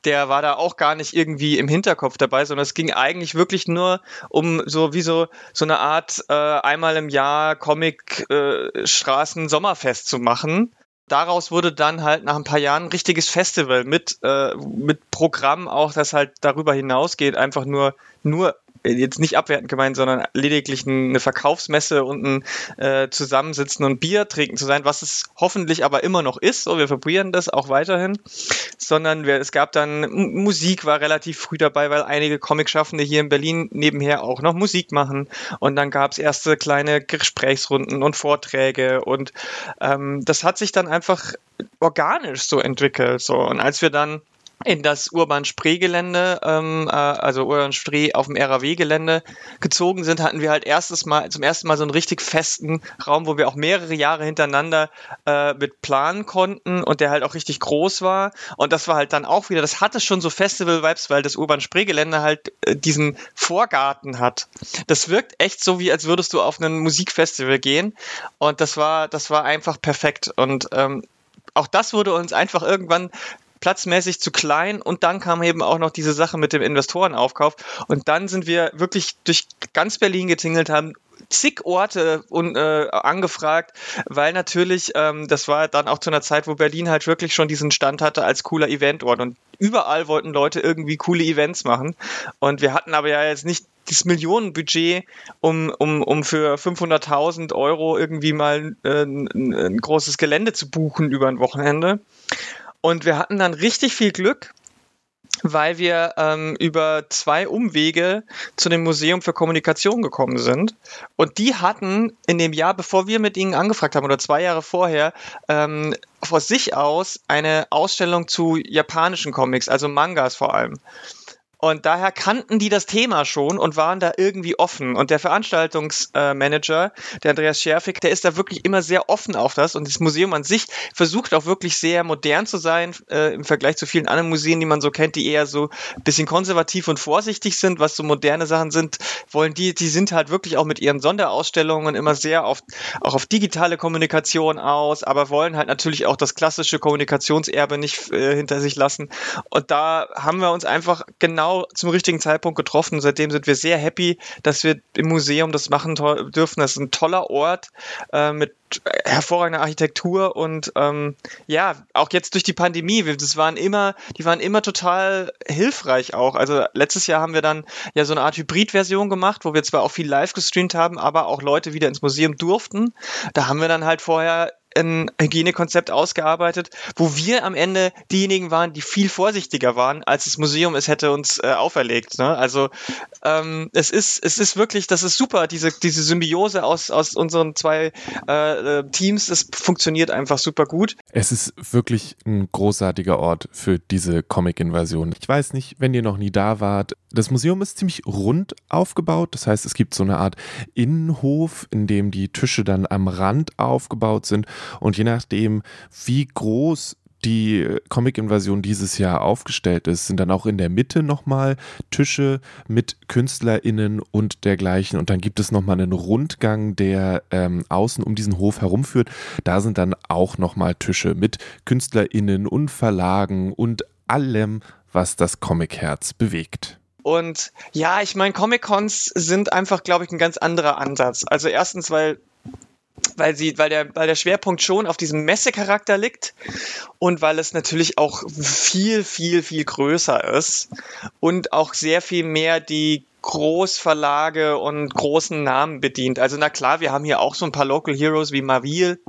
Der war da auch gar nicht irgendwie im Hinterkopf dabei, sondern es ging eigentlich wirklich nur um so wie so, so eine Art äh, einmal im Jahr Comic-Straßen-Sommerfest äh, zu machen. Daraus wurde dann halt nach ein paar Jahren ein richtiges Festival mit, äh, mit Programm auch, das halt darüber hinausgeht, einfach nur, nur jetzt nicht abwertend gemeint, sondern lediglich eine Verkaufsmesse und ein äh, Zusammensitzen und Bier trinken zu sein, was es hoffentlich aber immer noch ist. So, wir probieren das auch weiterhin. Sondern wir, es gab dann Musik war relativ früh dabei, weil einige Comicschaffende hier in Berlin nebenher auch noch Musik machen. Und dann gab es erste kleine Gesprächsrunden und Vorträge und ähm, das hat sich dann einfach organisch so entwickelt. So und als wir dann in das Urban-Spree-Gelände, ähm, äh, also Urban-Spree auf dem RAW-Gelände gezogen sind, hatten wir halt erstes Mal, zum ersten Mal so einen richtig festen Raum, wo wir auch mehrere Jahre hintereinander äh, mit planen konnten und der halt auch richtig groß war. Und das war halt dann auch wieder, das hatte schon so Festival-Vibes, weil das Urban-Spree-Gelände halt äh, diesen Vorgarten hat. Das wirkt echt so, wie als würdest du auf ein Musikfestival gehen. Und das war, das war einfach perfekt. Und ähm, auch das wurde uns einfach irgendwann platzmäßig zu klein und dann kam eben auch noch diese Sache mit dem Investorenaufkauf. Und dann sind wir wirklich durch ganz Berlin getingelt, haben zig Orte und, äh, angefragt, weil natürlich, ähm, das war dann auch zu einer Zeit, wo Berlin halt wirklich schon diesen Stand hatte als cooler Eventort. Und überall wollten Leute irgendwie coole Events machen. Und wir hatten aber ja jetzt nicht das Millionenbudget, um, um, um für 500.000 Euro irgendwie mal äh, ein, ein großes Gelände zu buchen über ein Wochenende. Und wir hatten dann richtig viel Glück, weil wir ähm, über zwei Umwege zu dem Museum für Kommunikation gekommen sind. Und die hatten in dem Jahr, bevor wir mit ihnen angefragt haben, oder zwei Jahre vorher, ähm, vor sich aus eine Ausstellung zu japanischen Comics, also Mangas vor allem. Und daher kannten die das Thema schon und waren da irgendwie offen. Und der Veranstaltungsmanager, der Andreas Scherfig, der ist da wirklich immer sehr offen auf das. Und das Museum an sich versucht auch wirklich sehr modern zu sein äh, im Vergleich zu vielen anderen Museen, die man so kennt, die eher so ein bisschen konservativ und vorsichtig sind, was so moderne Sachen sind. Wollen die, die sind halt wirklich auch mit ihren Sonderausstellungen immer sehr auf, auch auf digitale Kommunikation aus, aber wollen halt natürlich auch das klassische Kommunikationserbe nicht äh, hinter sich lassen. Und da haben wir uns einfach genau genau zum richtigen Zeitpunkt getroffen. Seitdem sind wir sehr happy, dass wir im Museum das machen dürfen. Das ist ein toller Ort äh, mit hervorragender Architektur und ähm, ja, auch jetzt durch die Pandemie, das waren immer, die waren immer total hilfreich auch. Also letztes Jahr haben wir dann ja so eine Art Hybrid-Version gemacht, wo wir zwar auch viel live gestreamt haben, aber auch Leute wieder ins Museum durften. Da haben wir dann halt vorher ein Hygienekonzept ausgearbeitet, wo wir am Ende diejenigen waren, die viel vorsichtiger waren, als das Museum es hätte uns äh, auferlegt. Ne? Also ähm, es ist es ist wirklich, das ist super, diese diese Symbiose aus aus unseren zwei äh, äh Teams, das funktioniert einfach super gut. Es ist wirklich ein großartiger Ort für diese Comic-Invasion. Ich weiß nicht, wenn ihr noch nie da wart, das Museum ist ziemlich rund aufgebaut. Das heißt, es gibt so eine Art Innenhof, in dem die Tische dann am Rand aufgebaut sind. Und je nachdem, wie groß die Comic-Invasion dieses Jahr aufgestellt ist, sind dann auch in der Mitte nochmal Tische mit KünstlerInnen und dergleichen. Und dann gibt es nochmal einen Rundgang, der ähm, außen um diesen Hof herumführt. Da sind dann auch nochmal Tische mit KünstlerInnen und Verlagen und allem, was das Comic-Herz bewegt. Und ja, ich meine, Comic-Cons sind einfach, glaube ich, ein ganz anderer Ansatz. Also erstens, weil weil sie, weil der, weil der Schwerpunkt schon auf diesem Messecharakter liegt und weil es natürlich auch viel, viel, viel größer ist und auch sehr viel mehr die Großverlage und großen Namen bedient. Also na klar, wir haben hier auch so ein paar Local Heroes wie Mavil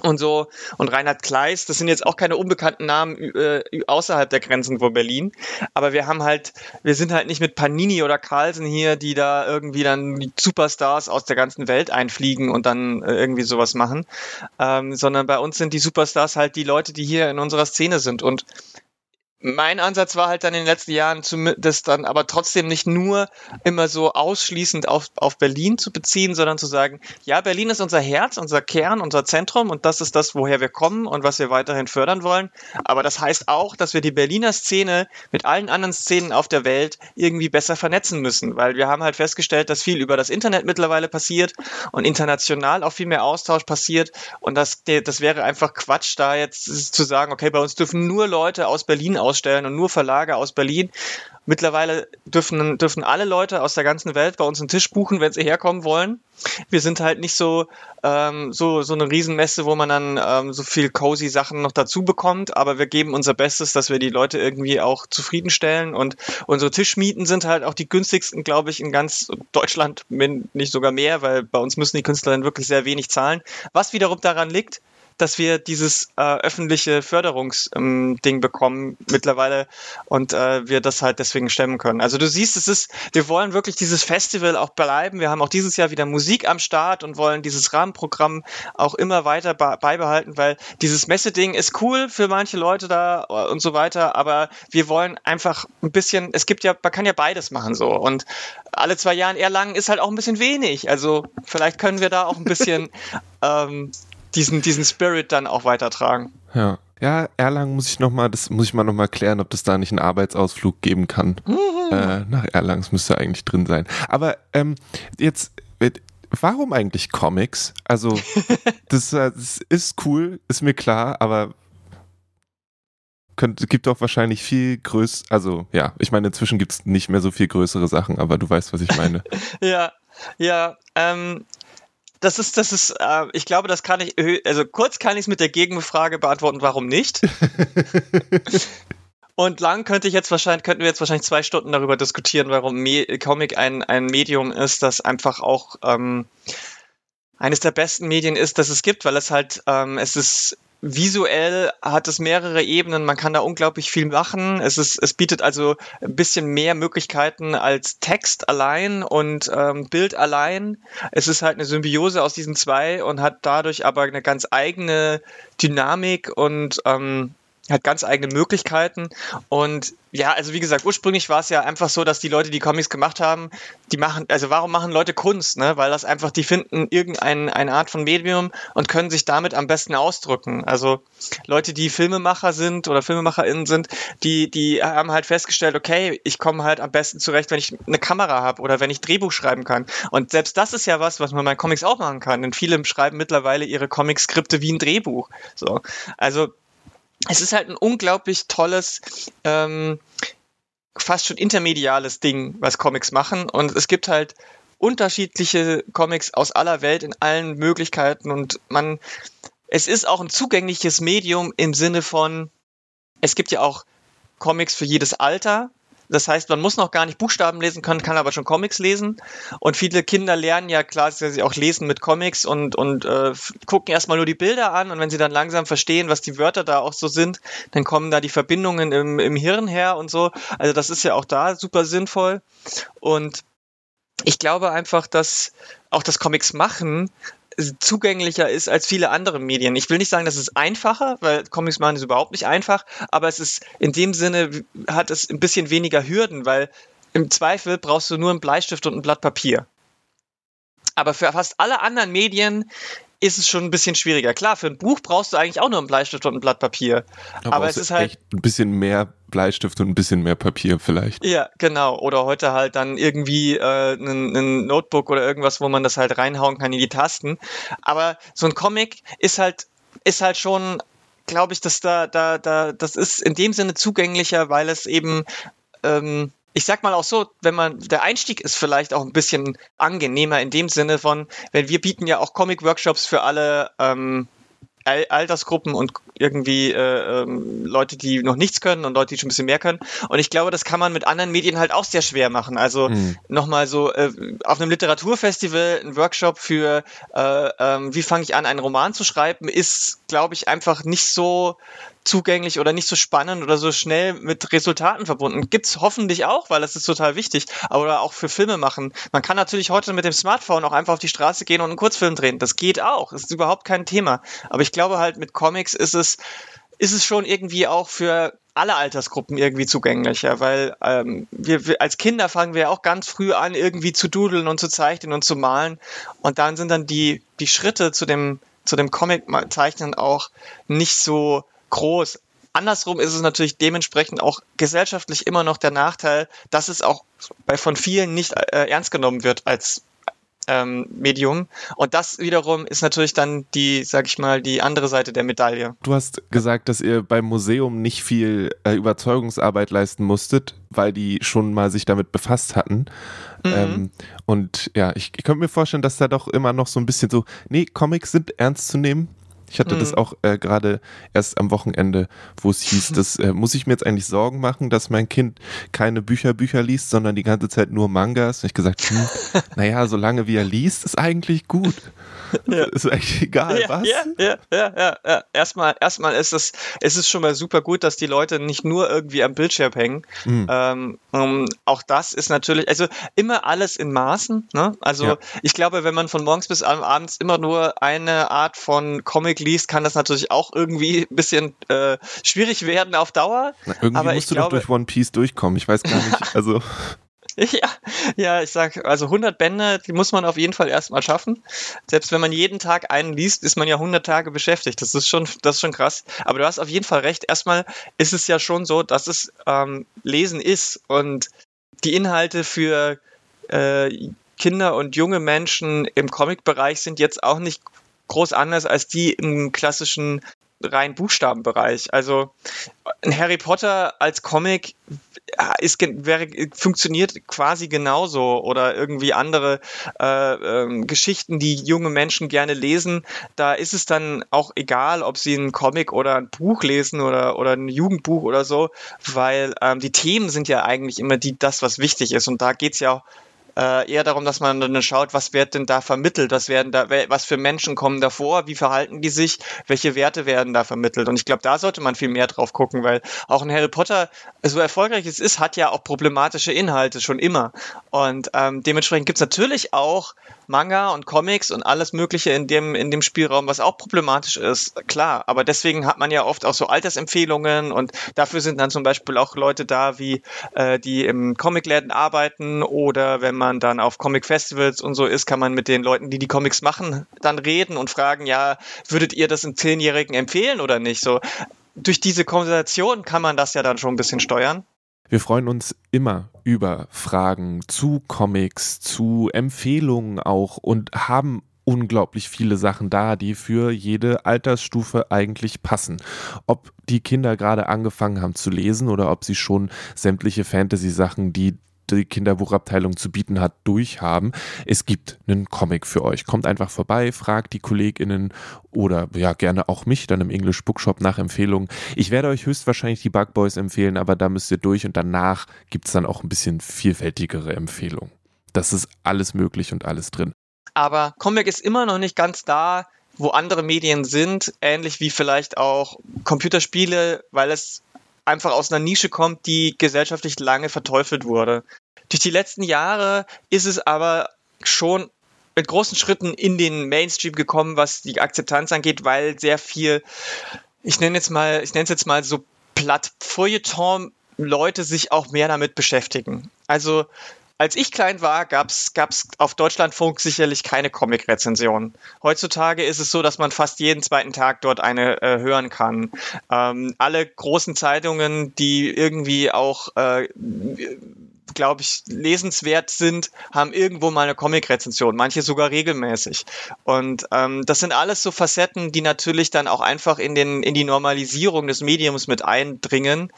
und so. Und Reinhard Kleist, das sind jetzt auch keine unbekannten Namen äh, außerhalb der Grenzen von Berlin, aber wir haben halt, wir sind halt nicht mit Panini oder Carlsen hier, die da irgendwie dann die Superstars aus der ganzen Welt einfliegen und dann äh, irgendwie sowas machen, ähm, sondern bei uns sind die Superstars halt die Leute, die hier in unserer Szene sind. Und mein Ansatz war halt dann in den letzten Jahren, das dann aber trotzdem nicht nur immer so ausschließend auf, auf Berlin zu beziehen, sondern zu sagen, ja, Berlin ist unser Herz, unser Kern, unser Zentrum und das ist das, woher wir kommen und was wir weiterhin fördern wollen. Aber das heißt auch, dass wir die Berliner Szene mit allen anderen Szenen auf der Welt irgendwie besser vernetzen müssen, weil wir haben halt festgestellt, dass viel über das Internet mittlerweile passiert und international auch viel mehr Austausch passiert und das, das wäre einfach Quatsch, da jetzt zu sagen, okay, bei uns dürfen nur Leute aus Berlin ausstellen und nur Verlage aus Berlin. Mittlerweile dürfen, dürfen alle Leute aus der ganzen Welt bei uns einen Tisch buchen, wenn sie herkommen wollen. Wir sind halt nicht so, ähm, so, so eine Riesenmesse, wo man dann ähm, so viel cozy Sachen noch dazu bekommt, aber wir geben unser Bestes, dass wir die Leute irgendwie auch zufriedenstellen und unsere Tischmieten sind halt auch die günstigsten, glaube ich, in ganz Deutschland, nicht sogar mehr, weil bei uns müssen die Künstlerinnen wirklich sehr wenig zahlen. Was wiederum daran liegt, dass wir dieses äh, öffentliche Förderungsding ähm, bekommen mittlerweile und äh, wir das halt deswegen stemmen können. Also du siehst, es ist, wir wollen wirklich dieses Festival auch bleiben. Wir haben auch dieses Jahr wieder Musik am Start und wollen dieses Rahmenprogramm auch immer weiter beibehalten, weil dieses Messeding ist cool für manche Leute da äh, und so weiter, aber wir wollen einfach ein bisschen, es gibt ja, man kann ja beides machen so und alle zwei Jahre Erlangen ist halt auch ein bisschen wenig. Also vielleicht können wir da auch ein bisschen ähm, diesen, diesen Spirit dann auch weitertragen. Ja. Ja, Erlangen muss ich noch mal, das muss ich mal noch mal klären, ob das da nicht einen Arbeitsausflug geben kann. Mhm. Äh, nach Erlangen, das müsste eigentlich drin sein. Aber ähm, jetzt, warum eigentlich Comics? Also, das, das, ist cool, ist mir klar, aber könnt, gibt doch wahrscheinlich viel größ, also ja, ich meine, inzwischen gibt es nicht mehr so viel größere Sachen, aber du weißt, was ich meine. ja, ja, ähm, das ist, das ist, äh, ich glaube, das kann ich, also kurz kann ich es mit der Gegenfrage beantworten, warum nicht. Und lang könnte ich jetzt wahrscheinlich, könnten wir jetzt wahrscheinlich zwei Stunden darüber diskutieren, warum Me Comic ein, ein Medium ist, das einfach auch ähm, eines der besten Medien ist, das es gibt, weil es halt, ähm, es ist Visuell hat es mehrere Ebenen, man kann da unglaublich viel machen. Es, ist, es bietet also ein bisschen mehr Möglichkeiten als Text allein und ähm, Bild allein. Es ist halt eine Symbiose aus diesen zwei und hat dadurch aber eine ganz eigene Dynamik und ähm, hat ganz eigene Möglichkeiten. Und ja, also wie gesagt, ursprünglich war es ja einfach so, dass die Leute, die Comics gemacht haben, die machen, also warum machen Leute Kunst, ne? Weil das einfach, die finden irgendeine eine Art von Medium und können sich damit am besten ausdrücken. Also Leute, die Filmemacher sind oder FilmemacherInnen sind, die, die haben halt festgestellt, okay, ich komme halt am besten zurecht, wenn ich eine Kamera habe oder wenn ich Drehbuch schreiben kann. Und selbst das ist ja was, was man bei Comics auch machen kann. Denn viele schreiben mittlerweile ihre Comic-Skripte wie ein Drehbuch. So. Also es ist halt ein unglaublich tolles ähm, fast schon intermediales Ding, was Comics machen. Und es gibt halt unterschiedliche Comics aus aller Welt in allen Möglichkeiten und man, es ist auch ein zugängliches Medium im Sinne von, es gibt ja auch Comics für jedes Alter. Das heißt, man muss noch gar nicht Buchstaben lesen können, kann aber schon Comics lesen. Und viele Kinder lernen ja klar, sie auch lesen mit Comics und, und äh, gucken erstmal nur die Bilder an. Und wenn sie dann langsam verstehen, was die Wörter da auch so sind, dann kommen da die Verbindungen im, im Hirn her und so. Also das ist ja auch da super sinnvoll. Und ich glaube einfach, dass auch das Comics machen zugänglicher ist als viele andere Medien. Ich will nicht sagen, dass es einfacher, weil Comics machen ist überhaupt nicht einfach, aber es ist in dem Sinne hat es ein bisschen weniger Hürden, weil im Zweifel brauchst du nur einen Bleistift und ein Blatt Papier. Aber für fast alle anderen Medien ist es schon ein bisschen schwieriger. Klar, für ein Buch brauchst du eigentlich auch nur einen Bleistift und ein Blatt Papier. Aber, aber es ist halt echt ein bisschen mehr Bleistift und ein bisschen mehr Papier vielleicht. Ja, genau. Oder heute halt dann irgendwie äh, ein, ein Notebook oder irgendwas, wo man das halt reinhauen kann in die Tasten. Aber so ein Comic ist halt ist halt schon glaube ich, dass da, da, da, das ist in dem Sinne zugänglicher, weil es eben ähm, ich sag mal auch so, wenn man, der Einstieg ist vielleicht auch ein bisschen angenehmer in dem Sinne von, wenn wir bieten ja auch Comic-Workshops für alle ähm, Altersgruppen und irgendwie äh, ähm, Leute, die noch nichts können und Leute, die schon ein bisschen mehr können. Und ich glaube, das kann man mit anderen Medien halt auch sehr schwer machen. Also mhm. nochmal so äh, auf einem Literaturfestival ein Workshop für, äh, ähm, wie fange ich an, einen Roman zu schreiben, ist, glaube ich, einfach nicht so zugänglich oder nicht so spannend oder so schnell mit Resultaten verbunden. Gibt's hoffentlich auch, weil das ist total wichtig. Aber auch für Filme machen. Man kann natürlich heute mit dem Smartphone auch einfach auf die Straße gehen und einen Kurzfilm drehen. Das geht auch. Das ist überhaupt kein Thema. Aber ich glaube halt, mit Comics ist es, ist es schon irgendwie auch für alle Altersgruppen irgendwie zugänglicher, weil ähm, wir, wir, als Kinder fangen wir auch ganz früh an, irgendwie zu dudeln und zu zeichnen und zu malen. Und dann sind dann die, die Schritte zu dem, zu dem Comic-Zeichnen auch nicht so groß. Andersrum ist es natürlich dementsprechend auch gesellschaftlich immer noch der Nachteil, dass es auch bei von vielen nicht äh, ernst genommen wird als ähm, Medium. Und das wiederum ist natürlich dann die, sag ich mal, die andere Seite der Medaille. Du hast gesagt, dass ihr beim Museum nicht viel äh, Überzeugungsarbeit leisten musstet, weil die schon mal sich damit befasst hatten. Mhm. Ähm, und ja, ich, ich könnte mir vorstellen, dass da doch immer noch so ein bisschen so, nee, Comics sind ernst zu nehmen. Ich hatte mhm. das auch äh, gerade erst am Wochenende, wo es hieß, das äh, muss ich mir jetzt eigentlich Sorgen machen, dass mein Kind keine Bücher Bücher liest, sondern die ganze Zeit nur Mangas. Und ich gesagt, hm, naja, solange wie er liest, ist eigentlich gut. Ja. Ist eigentlich egal, ja, was? Ja, ja, ja, ja, ja. Erstmal, erstmal ist es, ist es schon mal super gut, dass die Leute nicht nur irgendwie am Bildschirm hängen. Mhm. Ähm, um, auch das ist natürlich, also immer alles in Maßen. Ne? Also ja. ich glaube, wenn man von morgens bis abends immer nur eine Art von Comic liest, kann das natürlich auch irgendwie ein bisschen äh, schwierig werden auf Dauer. Na, irgendwie Aber musst du glaube, doch durch One Piece durchkommen. Ich weiß gar nicht. Also Ja, ja, ich sag, also 100 Bände, die muss man auf jeden Fall erstmal schaffen. Selbst wenn man jeden Tag einen liest, ist man ja 100 Tage beschäftigt. Das ist schon, das ist schon krass. Aber du hast auf jeden Fall recht. Erstmal ist es ja schon so, dass es ähm, Lesen ist und die Inhalte für äh, Kinder und junge Menschen im Comic-Bereich sind jetzt auch nicht groß anders als die im klassischen rein Buchstabenbereich. Also ein Harry Potter als Comic ist, wäre, funktioniert quasi genauso oder irgendwie andere äh, äh, Geschichten, die junge Menschen gerne lesen. Da ist es dann auch egal, ob sie einen Comic oder ein Buch lesen oder, oder ein Jugendbuch oder so, weil ähm, die Themen sind ja eigentlich immer die, das, was wichtig ist. Und da geht's ja auch äh, eher darum, dass man dann schaut, was wird denn da vermittelt, was werden da, was für Menschen kommen da vor, wie verhalten die sich, welche Werte werden da vermittelt. Und ich glaube, da sollte man viel mehr drauf gucken, weil auch ein Harry Potter, so erfolgreich es ist, hat ja auch problematische Inhalte schon immer. Und ähm, dementsprechend gibt es natürlich auch Manga und Comics und alles Mögliche in dem, in dem Spielraum, was auch problematisch ist, klar. Aber deswegen hat man ja oft auch so Altersempfehlungen und dafür sind dann zum Beispiel auch Leute da, wie äh, die im Comicläden arbeiten oder wenn man dann auf Comic-Festivals und so ist, kann man mit den Leuten, die die Comics machen, dann reden und fragen, ja, würdet ihr das einem Zehnjährigen empfehlen oder nicht? So, durch diese Konversation kann man das ja dann schon ein bisschen steuern. Wir freuen uns immer über Fragen zu Comics, zu Empfehlungen auch und haben unglaublich viele Sachen da, die für jede Altersstufe eigentlich passen. Ob die Kinder gerade angefangen haben zu lesen oder ob sie schon sämtliche Fantasy-Sachen, die die Kinderbuchabteilung zu bieten hat, durchhaben. Es gibt einen Comic für euch. Kommt einfach vorbei, fragt die KollegInnen oder ja, gerne auch mich dann im English Bookshop nach Empfehlungen. Ich werde euch höchstwahrscheinlich die Bug Boys empfehlen, aber da müsst ihr durch und danach gibt es dann auch ein bisschen vielfältigere Empfehlungen. Das ist alles möglich und alles drin. Aber Comic ist immer noch nicht ganz da, wo andere Medien sind, ähnlich wie vielleicht auch Computerspiele, weil es einfach aus einer Nische kommt, die gesellschaftlich lange verteufelt wurde. Durch die letzten Jahre ist es aber schon mit großen Schritten in den Mainstream gekommen, was die Akzeptanz angeht, weil sehr viel, ich nenne jetzt mal, ich nenne es jetzt mal so platt Feuilleton Leute sich auch mehr damit beschäftigen. Also als ich klein war, gab es auf Deutschlandfunk sicherlich keine Comic-Rezension. Heutzutage ist es so, dass man fast jeden zweiten Tag dort eine äh, hören kann. Ähm, alle großen Zeitungen, die irgendwie auch äh, glaube ich, lesenswert sind, haben irgendwo mal eine Comic-Rezension, manche sogar regelmäßig. Und ähm, das sind alles so Facetten, die natürlich dann auch einfach in, den, in die Normalisierung des Mediums mit eindringen.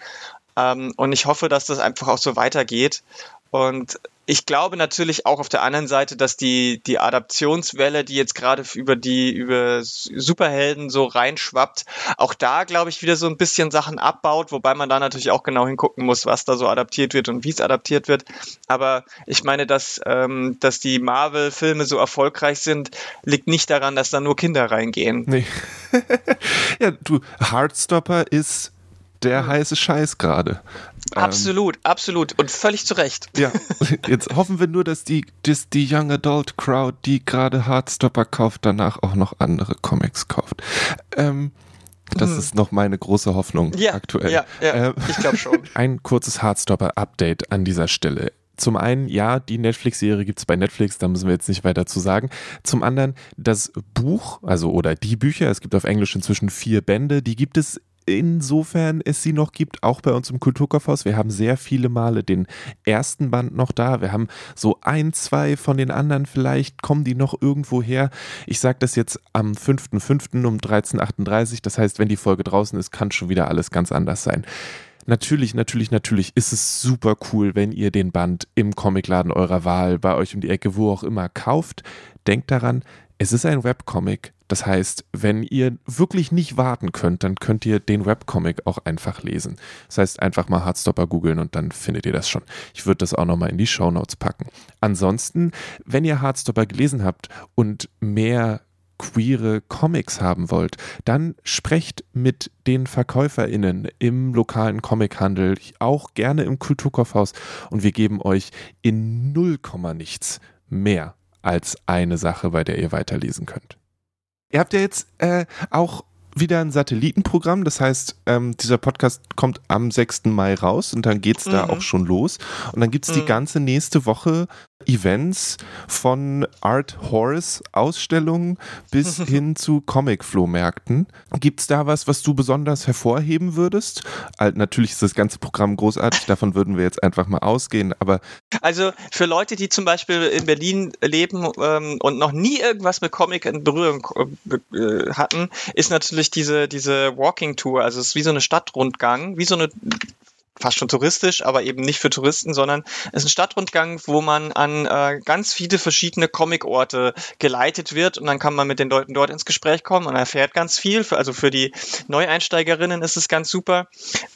Ähm, und ich hoffe, dass das einfach auch so weitergeht. Und ich glaube natürlich auch auf der anderen Seite, dass die, die Adaptionswelle, die jetzt gerade über die, über Superhelden so reinschwappt, auch da, glaube ich, wieder so ein bisschen Sachen abbaut, wobei man da natürlich auch genau hingucken muss, was da so adaptiert wird und wie es adaptiert wird. Aber ich meine, dass, ähm, dass die Marvel-Filme so erfolgreich sind, liegt nicht daran, dass da nur Kinder reingehen. Nee. ja, du, Heartstopper ist der heiße Scheiß gerade. Ähm, absolut, ähm, absolut und völlig zu Recht. Ja, jetzt hoffen wir nur, dass die, dass die Young Adult Crowd, die gerade Hardstopper kauft, danach auch noch andere Comics kauft. Ähm, das hm. ist noch meine große Hoffnung ja, aktuell. Ja, ja ähm, ich glaube schon. Ein kurzes Hardstopper-Update an dieser Stelle. Zum einen, ja, die Netflix-Serie gibt es bei Netflix, da müssen wir jetzt nicht weiter zu sagen. Zum anderen, das Buch, also oder die Bücher, es gibt auf Englisch inzwischen vier Bände, die gibt es insofern es sie noch gibt, auch bei uns im Kulturkaufhaus. Wir haben sehr viele Male den ersten Band noch da. Wir haben so ein, zwei von den anderen vielleicht, kommen die noch irgendwo her. Ich sage das jetzt am 5.5. um 13.38 Das heißt, wenn die Folge draußen ist, kann schon wieder alles ganz anders sein. Natürlich, natürlich, natürlich ist es super cool, wenn ihr den Band im Comicladen eurer Wahl, bei euch um die Ecke, wo auch immer kauft. Denkt daran, es ist ein Webcomic. Das heißt, wenn ihr wirklich nicht warten könnt, dann könnt ihr den Webcomic auch einfach lesen. Das heißt, einfach mal Hardstopper googeln und dann findet ihr das schon. Ich würde das auch nochmal in die Show Notes packen. Ansonsten, wenn ihr Hardstopper gelesen habt und mehr queere Comics haben wollt, dann sprecht mit den VerkäuferInnen im lokalen Comichandel, auch gerne im Kulturkaufhaus und wir geben euch in null nichts mehr als eine Sache, bei der ihr weiterlesen könnt. Ihr habt ja jetzt äh, auch wieder ein Satellitenprogramm. Das heißt, ähm, dieser Podcast kommt am 6. Mai raus und dann geht es mhm. da auch schon los. Und dann gibt es mhm. die ganze nächste Woche Events von Art Horse Ausstellungen bis hin zu Comic-Flohmärkten. Gibt es da was, was du besonders hervorheben würdest? Also, natürlich ist das ganze Programm großartig, davon würden wir jetzt einfach mal ausgehen, aber. Also für Leute, die zum Beispiel in Berlin leben ähm, und noch nie irgendwas mit Comic in Berührung äh, hatten, ist natürlich diese, diese Walking Tour, also es ist wie so eine Stadtrundgang, wie so eine fast schon touristisch, aber eben nicht für Touristen, sondern es ist ein Stadtrundgang, wo man an äh, ganz viele verschiedene Comic-Orte geleitet wird und dann kann man mit den Leuten dort ins Gespräch kommen und erfährt ganz viel. Für, also für die Neueinsteigerinnen ist es ganz super.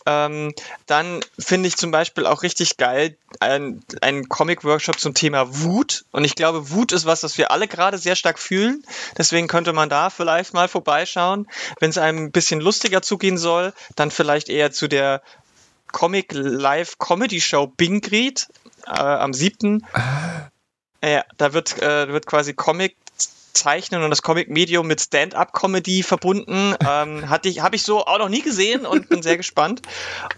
Ähm, dann finde ich zum Beispiel auch richtig geil einen, Comic-Workshop zum Thema Wut und ich glaube, Wut ist was, was wir alle gerade sehr stark fühlen. Deswegen könnte man da vielleicht mal vorbeischauen. Wenn es einem ein bisschen lustiger zugehen soll, dann vielleicht eher zu der Comic Live Comedy Show Bingried äh, am 7. Ah. Ja, da wird, äh, wird quasi Comic Zeichnen und das Comic-Medium mit Stand-up-Comedy verbunden. Ähm, hatte ich, habe ich so auch noch nie gesehen und bin sehr gespannt.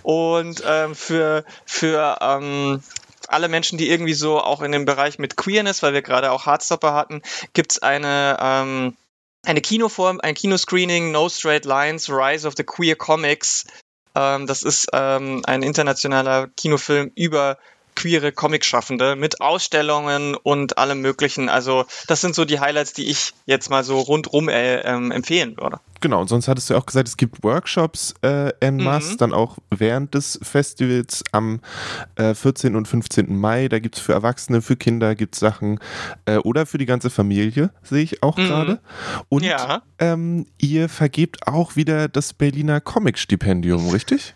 Und ähm, für, für ähm, alle Menschen, die irgendwie so auch in dem Bereich mit Queerness, weil wir gerade auch Hardstopper hatten, gibt es eine, ähm, eine Kinoform, ein Kinoscreening, No Straight Lines, Rise of the Queer Comics, das ist ähm, ein internationaler Kinofilm über queere Comic-Schaffende mit Ausstellungen und allem möglichen. Also das sind so die Highlights, die ich jetzt mal so rundrum äh, ähm, empfehlen würde. Genau, und sonst hattest du ja auch gesagt, es gibt Workshops äh, en masse, Mhm. dann auch während des Festivals am äh, 14. und 15. Mai. Da gibt es für Erwachsene, für Kinder gibt es Sachen äh, oder für die ganze Familie, sehe ich auch Mhm. gerade. Und Ja. ähm, ihr vergebt auch wieder das Berliner Comic-Stipendium, richtig?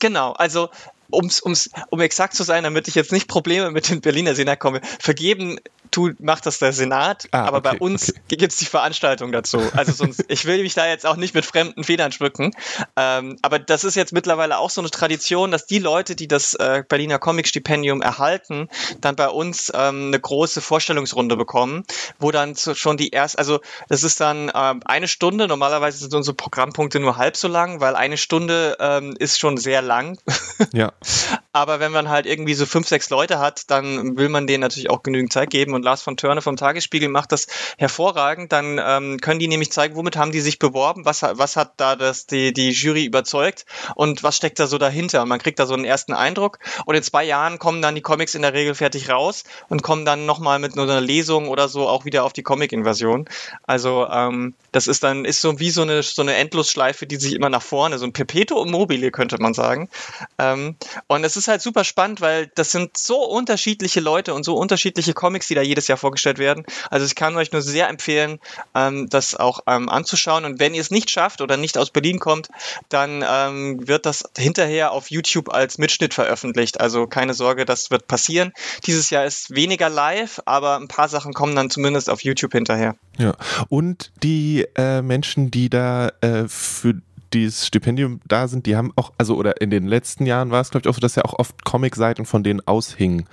Genau, also um's, um's, um exakt zu sein, damit ich jetzt nicht Probleme mit dem Berliner Senat komme, vergeben tut, macht das der Senat, Ah, aber bei okay, uns okay. gibt es die Veranstaltung dazu. Also sonst, ich will mich da jetzt auch nicht mit fremden Federn schmücken. Ähm, aber das ist jetzt mittlerweile auch so eine Tradition, dass die Leute, die das äh, Berliner Comic-Stipendium erhalten, dann bei uns ähm, eine große Vorstellungsrunde bekommen, wo dann zu, schon die erst, also das ist dann ähm, eine Stunde, normalerweise sind unsere Programmpunkte nur halb so lang, weil eine Stunde ähm, ist schon sehr lang. Ja. Aber wenn man halt irgendwie so fünf, sechs Leute hat, dann will man denen natürlich auch genügend Zeit geben. Und Lars von Törne vom Tagesspiegel macht das hervorragend. Dann ähm, können die nämlich zeigen, womit haben die sich beworben, was, was hat da das, die, die Jury überzeugt und was steckt da so dahinter. Man kriegt da so einen ersten Eindruck. Und in zwei Jahren kommen dann die Comics in der Regel fertig raus und kommen dann nochmal mit einer Lesung oder so auch wieder auf die Comic-Invasion. Also ähm, das ist dann ist so wie so eine, so eine Endlosschleife, die sich immer nach vorne, so ein Perpetuum mobile, könnte man sagen. Ähm, und es ist halt super spannend, weil das sind so unterschiedliche Leute und so unterschiedliche Comics, die da jedes Jahr vorgestellt werden. Also ich kann euch nur sehr empfehlen, ähm, das auch ähm, anzuschauen. Und wenn ihr es nicht schafft oder nicht aus Berlin kommt, dann ähm, wird das hinterher auf YouTube als Mitschnitt veröffentlicht. Also keine Sorge, das wird passieren. Dieses Jahr ist weniger live, aber ein paar Sachen kommen dann zumindest auf YouTube hinterher. Ja. Und die äh, Menschen, die da äh, für dieses Stipendium da sind, die haben auch, also oder in den letzten Jahren war es, glaube ich, auch so, dass ja auch oft Comicseiten von denen aushingen.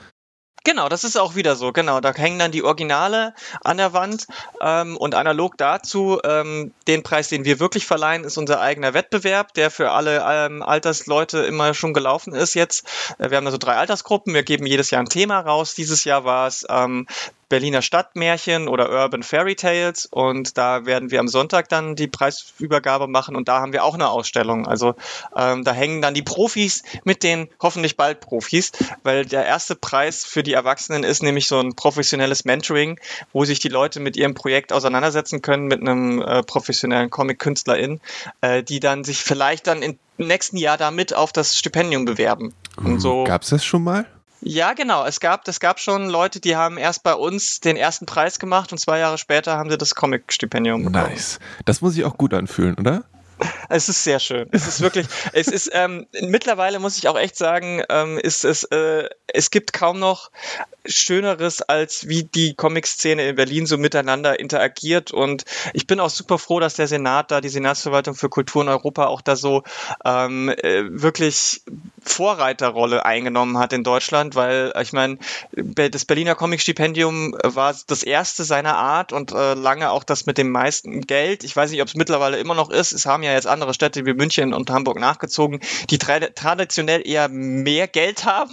Genau, das ist auch wieder so. Genau, da hängen dann die Originale an der Wand ähm, und analog dazu ähm, den Preis, den wir wirklich verleihen, ist unser eigener Wettbewerb, der für alle ähm, Altersleute immer schon gelaufen ist jetzt. Äh, wir haben da so drei Altersgruppen. Wir geben jedes Jahr ein Thema raus. Dieses Jahr war es ähm, Berliner Stadtmärchen oder Urban Fairy Tales und da werden wir am Sonntag dann die Preisübergabe machen und da haben wir auch eine Ausstellung. Also ähm, da hängen dann die Profis mit den hoffentlich bald Profis, weil der erste Preis für die Erwachsenen ist nämlich so ein professionelles Mentoring, wo sich die Leute mit ihrem Projekt auseinandersetzen können mit einem äh, professionellen Comic-Künstlerin, äh, die dann sich vielleicht dann im nächsten Jahr damit auf das Stipendium bewerben. Und so Gab es das schon mal? Ja, genau. Es gab, es gab schon Leute, die haben erst bei uns den ersten Preis gemacht und zwei Jahre später haben sie das Comic-Stipendium bekommen. Nice. Das muss sich auch gut anfühlen, oder? Es ist sehr schön. Es ist wirklich, es ist, ähm, mittlerweile muss ich auch echt sagen, ähm, ist es, äh, es gibt kaum noch Schöneres, als wie die Comic-Szene in Berlin so miteinander interagiert. Und ich bin auch super froh, dass der Senat da, die Senatsverwaltung für Kultur in Europa auch da so ähm, äh, wirklich Vorreiterrolle eingenommen hat in Deutschland, weil ich meine, das Berliner Comic-Stipendium war das erste seiner Art und äh, lange auch das mit dem meisten Geld. Ich weiß nicht, ob es mittlerweile immer noch ist. Es haben ja jetzt andere Städte wie München und Hamburg nachgezogen, die tra traditionell eher mehr Geld haben.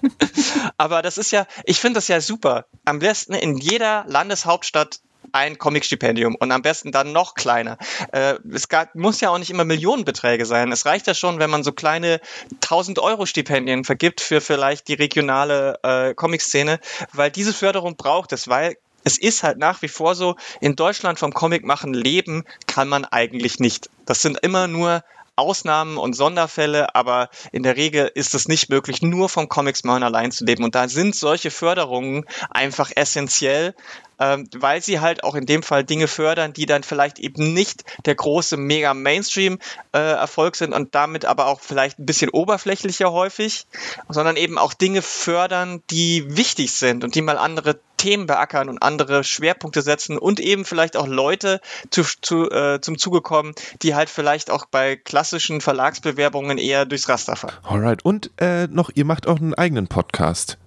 Aber das ist ja, ich finde das ja super. Am besten in jeder Landeshauptstadt ein Comic-Stipendium und am besten dann noch kleiner. Äh, es gab, muss ja auch nicht immer Millionenbeträge sein. Es reicht ja schon, wenn man so kleine 1000 Euro Stipendien vergibt für vielleicht die regionale äh, Comic-Szene, weil diese Förderung braucht es, weil es ist halt nach wie vor so, in Deutschland vom Comic machen leben kann man eigentlich nicht. Das sind immer nur Ausnahmen und Sonderfälle, aber in der Regel ist es nicht möglich, nur vom Comics machen allein zu leben. Und da sind solche Förderungen einfach essentiell, ähm, weil sie halt auch in dem Fall Dinge fördern, die dann vielleicht eben nicht der große mega Mainstream äh, sind und damit aber auch vielleicht ein bisschen oberflächlicher häufig, sondern eben auch Dinge fördern, die wichtig sind und die mal andere Themen beackern und andere Schwerpunkte setzen und eben vielleicht auch Leute zu, zu, äh, zum Zuge kommen, die halt vielleicht auch bei klassischen Verlagsbewerbungen eher durchs Raster fallen. Alright. Und äh, noch, ihr macht auch einen eigenen Podcast.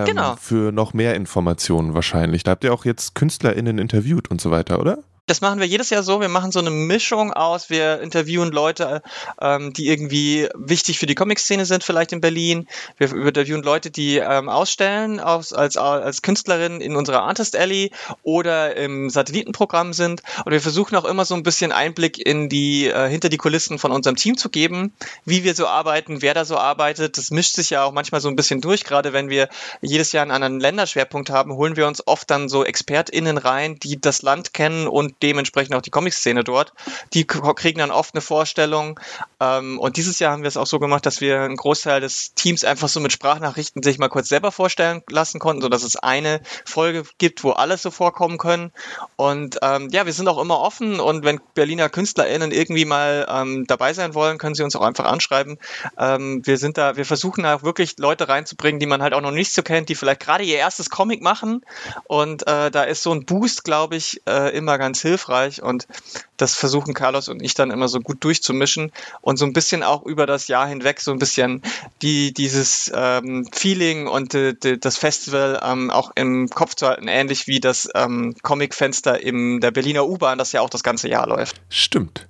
Ähm, Genau. Für noch mehr Informationen wahrscheinlich. Da habt ihr auch jetzt KünstlerInnen interviewt und so weiter, oder? Das machen wir jedes Jahr so. Wir machen so eine Mischung aus. Wir interviewen Leute, ähm, die irgendwie wichtig für die Comic-Szene sind, vielleicht in Berlin. Wir interviewen Leute, die ähm, ausstellen aus, als, als Künstlerin in unserer Artist Alley oder im Satellitenprogramm sind. Und wir versuchen auch immer so ein bisschen Einblick in die, äh, hinter die Kulissen von unserem Team zu geben, wie wir so arbeiten, wer da so arbeitet. Das mischt sich ja auch manchmal so ein bisschen durch. Gerade wenn wir jedes Jahr einen anderen Länderschwerpunkt haben, holen wir uns oft dann so ExpertInnen rein, die das Land kennen und dementsprechend auch die Comic-Szene dort. Die kriegen dann oft eine Vorstellung. Ähm, und dieses Jahr haben wir es auch so gemacht, dass wir einen Großteil des Teams einfach so mit Sprachnachrichten sich mal kurz selber vorstellen lassen konnten, sodass es eine Folge gibt, wo alles so vorkommen können. Und ähm, ja, wir sind auch immer offen und wenn Berliner KünstlerInnen irgendwie mal ähm, dabei sein wollen, können sie uns auch einfach anschreiben. Ähm, wir sind da, wir versuchen da wirklich Leute reinzubringen, die man halt auch noch nicht so kennt, die vielleicht gerade ihr erstes Comic machen. Und äh, da ist so ein Boost, glaube ich, äh, immer ganz hilfreich und das versuchen Carlos und ich dann immer so gut durchzumischen und so ein bisschen auch über das Jahr hinweg so ein bisschen die, dieses ähm, Feeling und die, das Festival ähm, auch im Kopf zu halten, ähnlich wie das ähm, Comicfenster in der Berliner U-Bahn, das ja auch das ganze Jahr läuft. Stimmt.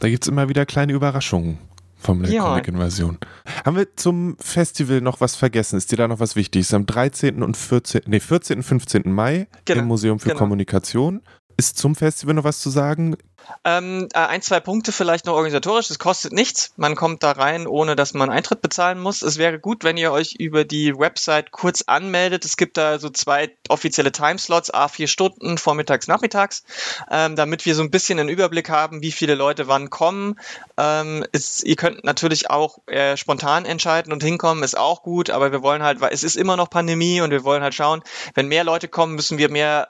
Da gibt es immer wieder kleine Überraschungen vom ja. Comic-Invasion. Haben wir zum Festival noch was vergessen? Ist dir da noch was wichtig? Ist am 13. und 14. Nee, 14. und 15. Mai genau. im Museum für genau. Kommunikation. Ist zum Festival noch was zu sagen? Ähm, äh, ein, zwei Punkte vielleicht noch organisatorisch. Es kostet nichts. Man kommt da rein, ohne dass man Eintritt bezahlen muss. Es wäre gut, wenn ihr euch über die Website kurz anmeldet. Es gibt da so zwei offizielle Timeslots, a vier Stunden, vormittags, nachmittags, ähm, damit wir so ein bisschen einen Überblick haben, wie viele Leute wann kommen. Ähm, ist, ihr könnt natürlich auch äh, spontan entscheiden und hinkommen, ist auch gut, aber wir wollen halt, weil es ist immer noch Pandemie und wir wollen halt schauen, wenn mehr Leute kommen, müssen wir mehr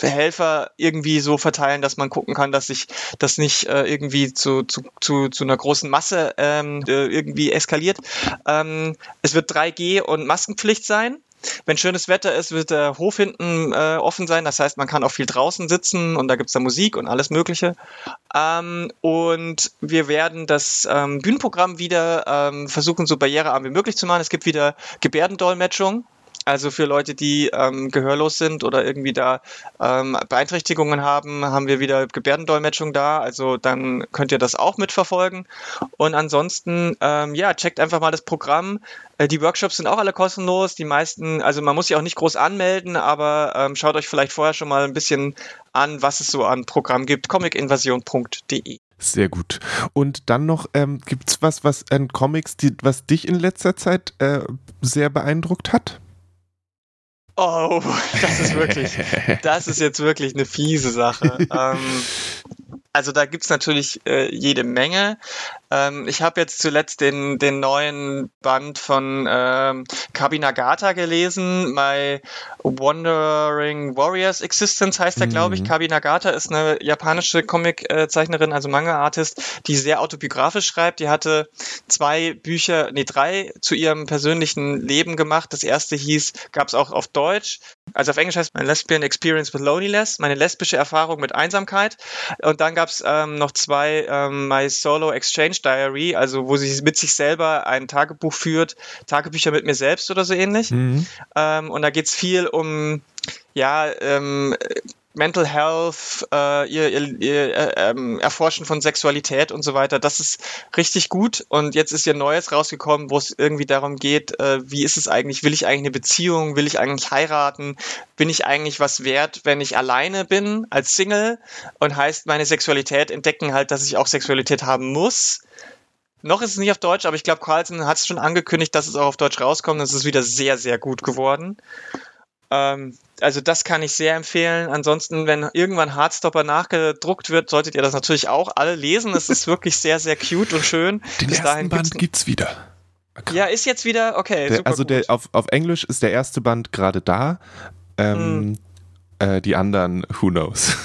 Helfer irgendwie so verteilen, dass man gucken kann, dass sich das nicht äh, irgendwie zu, zu, zu, zu einer großen Masse ähm, äh, irgendwie eskaliert. Ähm, es wird 3G und Maskenpflicht sein. Wenn schönes Wetter ist, wird der Hof hinten äh, offen sein. Das heißt, man kann auch viel draußen sitzen und da gibt's da Musik und alles Mögliche. Ähm, und wir werden das ähm, Bühnenprogramm wieder ähm, versuchen, so barrierearm wie möglich zu machen. Es gibt wieder Gebärdendolmetschung. Also für Leute, die ähm, gehörlos sind oder irgendwie da ähm, Beeinträchtigungen haben, haben wir wieder Gebärdendolmetschung da. Also dann könnt ihr das auch mitverfolgen. Und ansonsten, ähm, ja, checkt einfach mal das Programm. Äh, die Workshops sind auch alle kostenlos. Die meisten, also man muss sich auch nicht groß anmelden, aber ähm, schaut euch vielleicht vorher schon mal ein bisschen an, was es so an Programm gibt. comicinvasion.de. Sehr gut. Und dann noch, ähm, gibt es was, was an Comics, die, was dich in letzter Zeit äh, sehr beeindruckt hat? Oh, das ist wirklich, das ist jetzt wirklich eine fiese Sache. ähm, also da gibt's natürlich äh, jede Menge. Ähm, ich habe jetzt zuletzt den, den neuen Band von ähm, Kabinagata gelesen. My Wandering Warriors Existence heißt er, glaube ich. Mhm. Kabinagata ist eine japanische Comic-Zeichnerin, also Manga-Artist, die sehr autobiografisch schreibt. Die hatte zwei Bücher, nee, drei zu ihrem persönlichen Leben gemacht. Das erste hieß, gab's auch auf Deutsch. Also auf Englisch heißt My Lesbian Experience with Loneliness, meine lesbische Erfahrung mit Einsamkeit. Und dann gab's ähm, noch zwei, ähm, My Solo Exchange Diary, also wo sie mit sich selber ein Tagebuch führt, Tagebücher mit mir selbst oder so ähnlich. Mhm. Ähm, und da geht es viel um ja, ähm, Mental Health, äh, ihr, ihr, ihr äh, ähm, Erforschen von Sexualität und so weiter. Das ist richtig gut. Und jetzt ist ihr Neues rausgekommen, wo es irgendwie darum geht, äh, wie ist es eigentlich, will ich eigentlich eine Beziehung, will ich eigentlich heiraten, bin ich eigentlich was wert, wenn ich alleine bin als Single und heißt meine Sexualität entdecken halt, dass ich auch Sexualität haben muss. Noch ist es nicht auf Deutsch, aber ich glaube, Carlson hat es schon angekündigt, dass es auch auf Deutsch rauskommt. Es ist wieder sehr, sehr gut geworden. Ähm, also das kann ich sehr empfehlen. Ansonsten, wenn irgendwann Hardstopper nachgedruckt wird, solltet ihr das natürlich auch alle lesen. Es ist wirklich sehr, sehr cute und schön. Den Bis ersten Band gibt's wieder. Ja, ist jetzt wieder, okay. Der, also der, auf, auf Englisch ist der erste Band gerade da. Ähm, mm. äh, die anderen, who knows.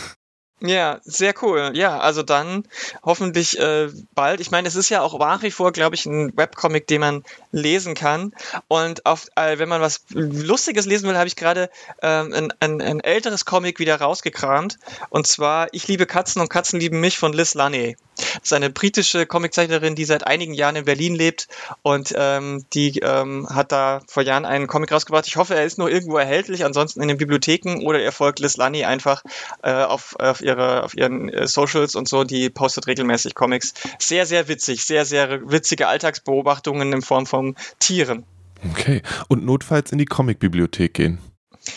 Ja, sehr cool. Ja, also dann hoffentlich äh, bald. Ich meine, es ist ja auch nach wie vor, glaube ich, ein Webcomic, den man lesen kann. Und auf, äh, wenn man was Lustiges lesen will, habe ich gerade ähm, ein, ein, ein, älteres Comic wieder rausgekramt. Und zwar Ich liebe Katzen und Katzen lieben mich von Liz Laney. Das ist eine britische Comiczeichnerin, die seit einigen Jahren in Berlin lebt und ähm, die ähm, hat da vor Jahren einen Comic rausgebracht. Ich hoffe, er ist noch irgendwo erhältlich, ansonsten in den Bibliotheken oder ihr folgt Liz Laney einfach äh, auf, auf ihre, auf ihren äh, Socials und so, die postet regelmäßig Comics. Sehr, sehr witzig, sehr, sehr witzige Alltagsbeobachtungen in Form von Tieren. Okay. Und notfalls in die Comicbibliothek gehen.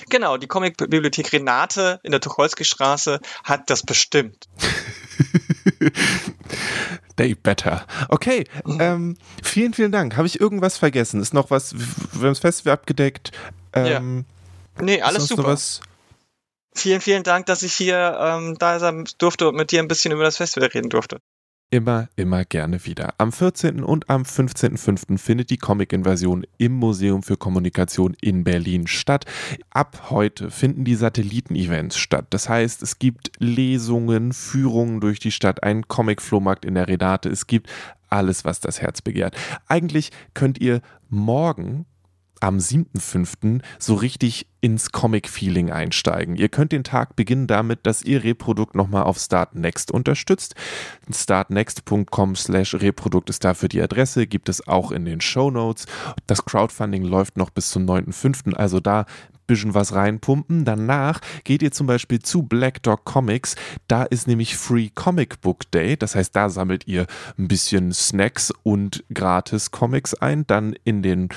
Genau, die Comicbibliothek Renate in der Tucholsky-Straße hat das bestimmt. They better. Okay, ähm, vielen, vielen Dank. Habe ich irgendwas vergessen? Ist noch was, wir haben das Festival abgedeckt. Ähm, ja. Nee, alles super. Vielen, vielen Dank, dass ich hier ähm, da sein durfte und mit dir ein bisschen über das Festival reden durfte immer, immer gerne wieder. Am 14. und am 15.05. findet die Comic-Invasion im Museum für Kommunikation in Berlin statt. Ab heute finden die Satelliten-Events statt. Das heißt, es gibt Lesungen, Führungen durch die Stadt, einen Comic-Flohmarkt in der Redate. Es gibt alles, was das Herz begehrt. Eigentlich könnt ihr morgen am 7.5. so richtig ins Comic-Feeling einsteigen. Ihr könnt den Tag beginnen damit, dass ihr Reprodukt nochmal auf Start Next unterstützt. startnext.com slash Reprodukt ist dafür die Adresse, gibt es auch in den Show Notes. Das Crowdfunding läuft noch bis zum 9.5., also da bisschen was reinpumpen. Danach geht ihr zum Beispiel zu Black Dog Comics. Da ist nämlich Free Comic Book Day. Das heißt, da sammelt ihr ein bisschen Snacks und gratis Comics ein. Dann in den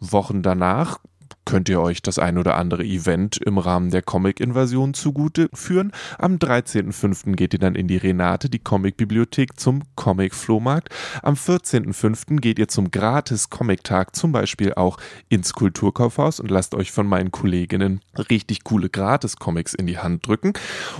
Wochen danach könnt ihr euch das ein oder andere Event im Rahmen der Comic-Invasion zugute führen. Am 13.05. geht ihr dann in die Renate, die Comic-Bibliothek, zum Comic-Flohmarkt. Am 14.05. geht ihr zum Gratis-Comic-Tag zum Beispiel auch ins Kulturkaufhaus und lasst euch von meinen Kolleginnen richtig coole Gratis-Comics in die Hand drücken.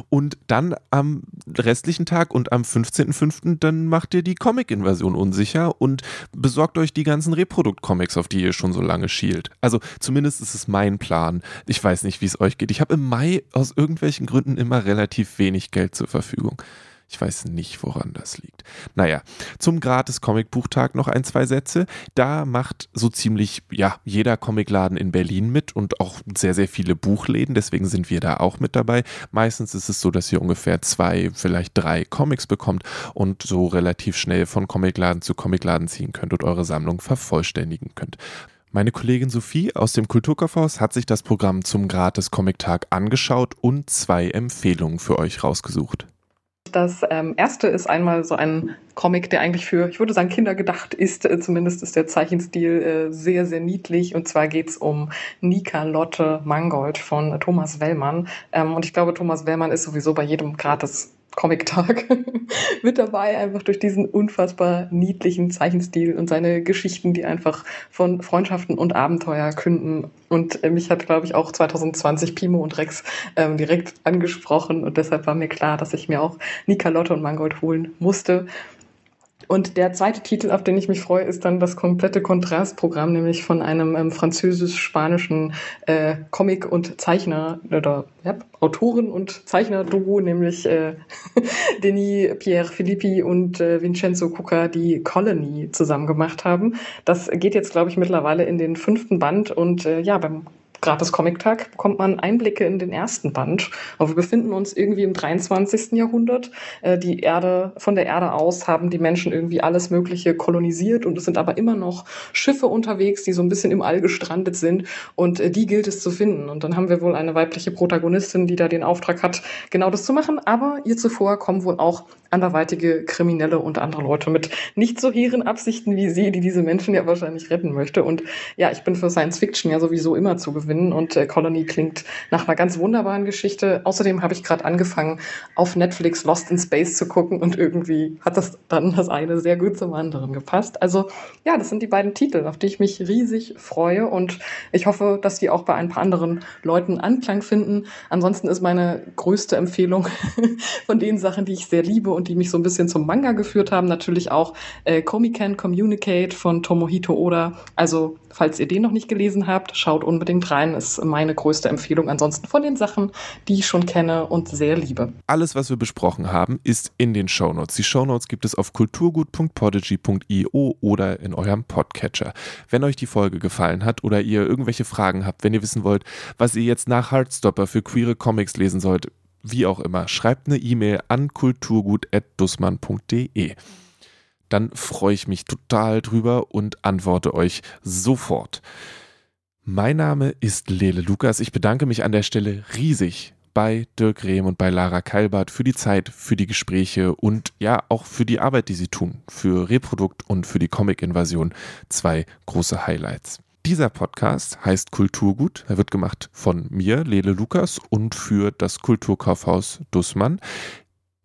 Und dann am restlichen Tag und am 15.05. dann macht ihr die Comic-Invasion unsicher und besorgt euch die ganzen Reprodukt-Comics, auf die ihr schon so lange schielt. Also zumindest Zumindest ist es mein Plan. Ich weiß nicht, wie es euch geht. Ich habe im Mai aus irgendwelchen Gründen immer relativ wenig Geld zur Verfügung. Ich weiß nicht, woran das liegt. Naja, zum gratis Comicbuchtag noch ein, zwei Sätze. Da macht so ziemlich, ja, jeder Comicladen in Berlin mit und auch sehr, sehr viele Buchläden. Deswegen sind wir da auch mit dabei. Meistens ist es so, dass ihr ungefähr zwei, vielleicht drei Comics bekommt und so relativ schnell von Comicladen zu Comicladen ziehen könnt und eure Sammlung vervollständigen könnt. Meine Kollegin Sophie aus dem Kulturkaufhaus hat sich das Programm zum Gratis-Comic-Tag angeschaut und zwei Empfehlungen für euch rausgesucht. Das ähm, erste ist einmal so ein Comic, der eigentlich für, ich würde sagen, Kinder gedacht ist. Äh, zumindest ist der Zeichenstil äh, sehr, sehr niedlich. Und zwar geht es um Nika Lotte Mangold von Thomas Wellmann. Ähm, und ich glaube, Thomas Wellmann ist sowieso bei jedem gratis Comic-Tag mit dabei, einfach durch diesen unfassbar niedlichen Zeichenstil und seine Geschichten, die einfach von Freundschaften und Abenteuer künden. Und äh, mich hat, glaube ich, auch 2020 Pimo und Rex ähm, direkt angesprochen und deshalb war mir klar, dass ich mir auch Nika Lotte und Mangold holen musste. Und der zweite Titel, auf den ich mich freue, ist dann das komplette Kontrastprogramm, nämlich von einem ähm, französisch-spanischen äh, Comic- und Zeichner oder ja, Autoren- und Zeichner-Duo, nämlich äh, Denis Pierre Filippi und äh, Vincenzo Cucca, die Colony zusammen gemacht haben. Das geht jetzt, glaube ich, mittlerweile in den fünften Band und äh, ja, beim gratis Comic-Tag bekommt man Einblicke in den ersten Band. Aber wir befinden uns irgendwie im 23. Jahrhundert. Äh, die Erde, von der Erde aus haben die Menschen irgendwie alles Mögliche kolonisiert und es sind aber immer noch Schiffe unterwegs, die so ein bisschen im All gestrandet sind und äh, die gilt es zu finden. Und dann haben wir wohl eine weibliche Protagonistin, die da den Auftrag hat, genau das zu machen. Aber ihr zuvor kommen wohl auch anderweitige Kriminelle und andere Leute mit nicht so hehren Absichten wie sie, die diese Menschen ja wahrscheinlich retten möchte. Und ja, ich bin für Science Fiction ja sowieso immer zu gewinnen und äh, Colony klingt nach einer ganz wunderbaren Geschichte. Außerdem habe ich gerade angefangen, auf Netflix Lost in Space zu gucken und irgendwie hat das dann das eine sehr gut zum anderen gepasst. Also ja, das sind die beiden Titel, auf die ich mich riesig freue und ich hoffe, dass die auch bei ein paar anderen Leuten Anklang finden. Ansonsten ist meine größte Empfehlung von den Sachen, die ich sehr liebe und die mich so ein bisschen zum Manga geführt haben. Natürlich auch äh, Komi-Can Communicate von Tomohito Oda. Also, falls ihr den noch nicht gelesen habt, schaut unbedingt rein. Ist meine größte Empfehlung. Ansonsten von den Sachen, die ich schon kenne und sehr liebe. Alles, was wir besprochen haben, ist in den Shownotes. Die Shownotes gibt es auf kulturgut.podigy.io oder in eurem Podcatcher. Wenn euch die Folge gefallen hat oder ihr irgendwelche Fragen habt, wenn ihr wissen wollt, was ihr jetzt nach Heartstopper für queere Comics lesen sollt, wie auch immer, schreibt eine E-Mail an kulturgut.dussmann.de. Dann freue ich mich total drüber und antworte euch sofort. Mein Name ist Lele Lukas. Ich bedanke mich an der Stelle riesig bei Dirk Rehm und bei Lara Keilbart für die Zeit, für die Gespräche und ja auch für die Arbeit, die sie tun, für Reprodukt und für die Comic-Invasion. Zwei große Highlights. Dieser Podcast heißt Kulturgut. Er wird gemacht von mir, Lele Lukas, und für das Kulturkaufhaus Dussmann.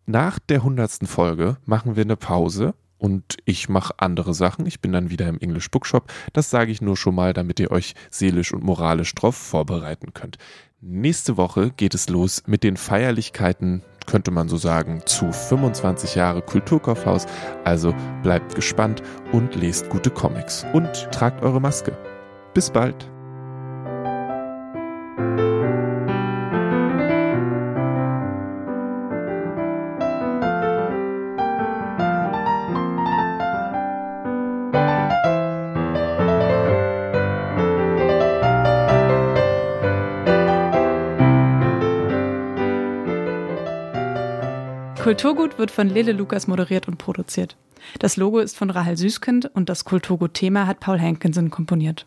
Nach der hundertsten Folge machen wir eine Pause und ich mache andere Sachen. Ich bin dann wieder im English Bookshop. Das sage ich nur schon mal, damit ihr euch seelisch und moralisch drauf vorbereiten könnt. Nächste Woche geht es los mit den Feierlichkeiten, könnte man so sagen, zu 25 Jahre Kulturkaufhaus. Also bleibt gespannt und lest gute Comics und tragt eure Maske. Bis bald. Kulturgut wird von Lele Lukas moderiert und produziert. Das Logo ist von Rahel Süßkind und das Kulturgut-Thema hat Paul Hankinson komponiert.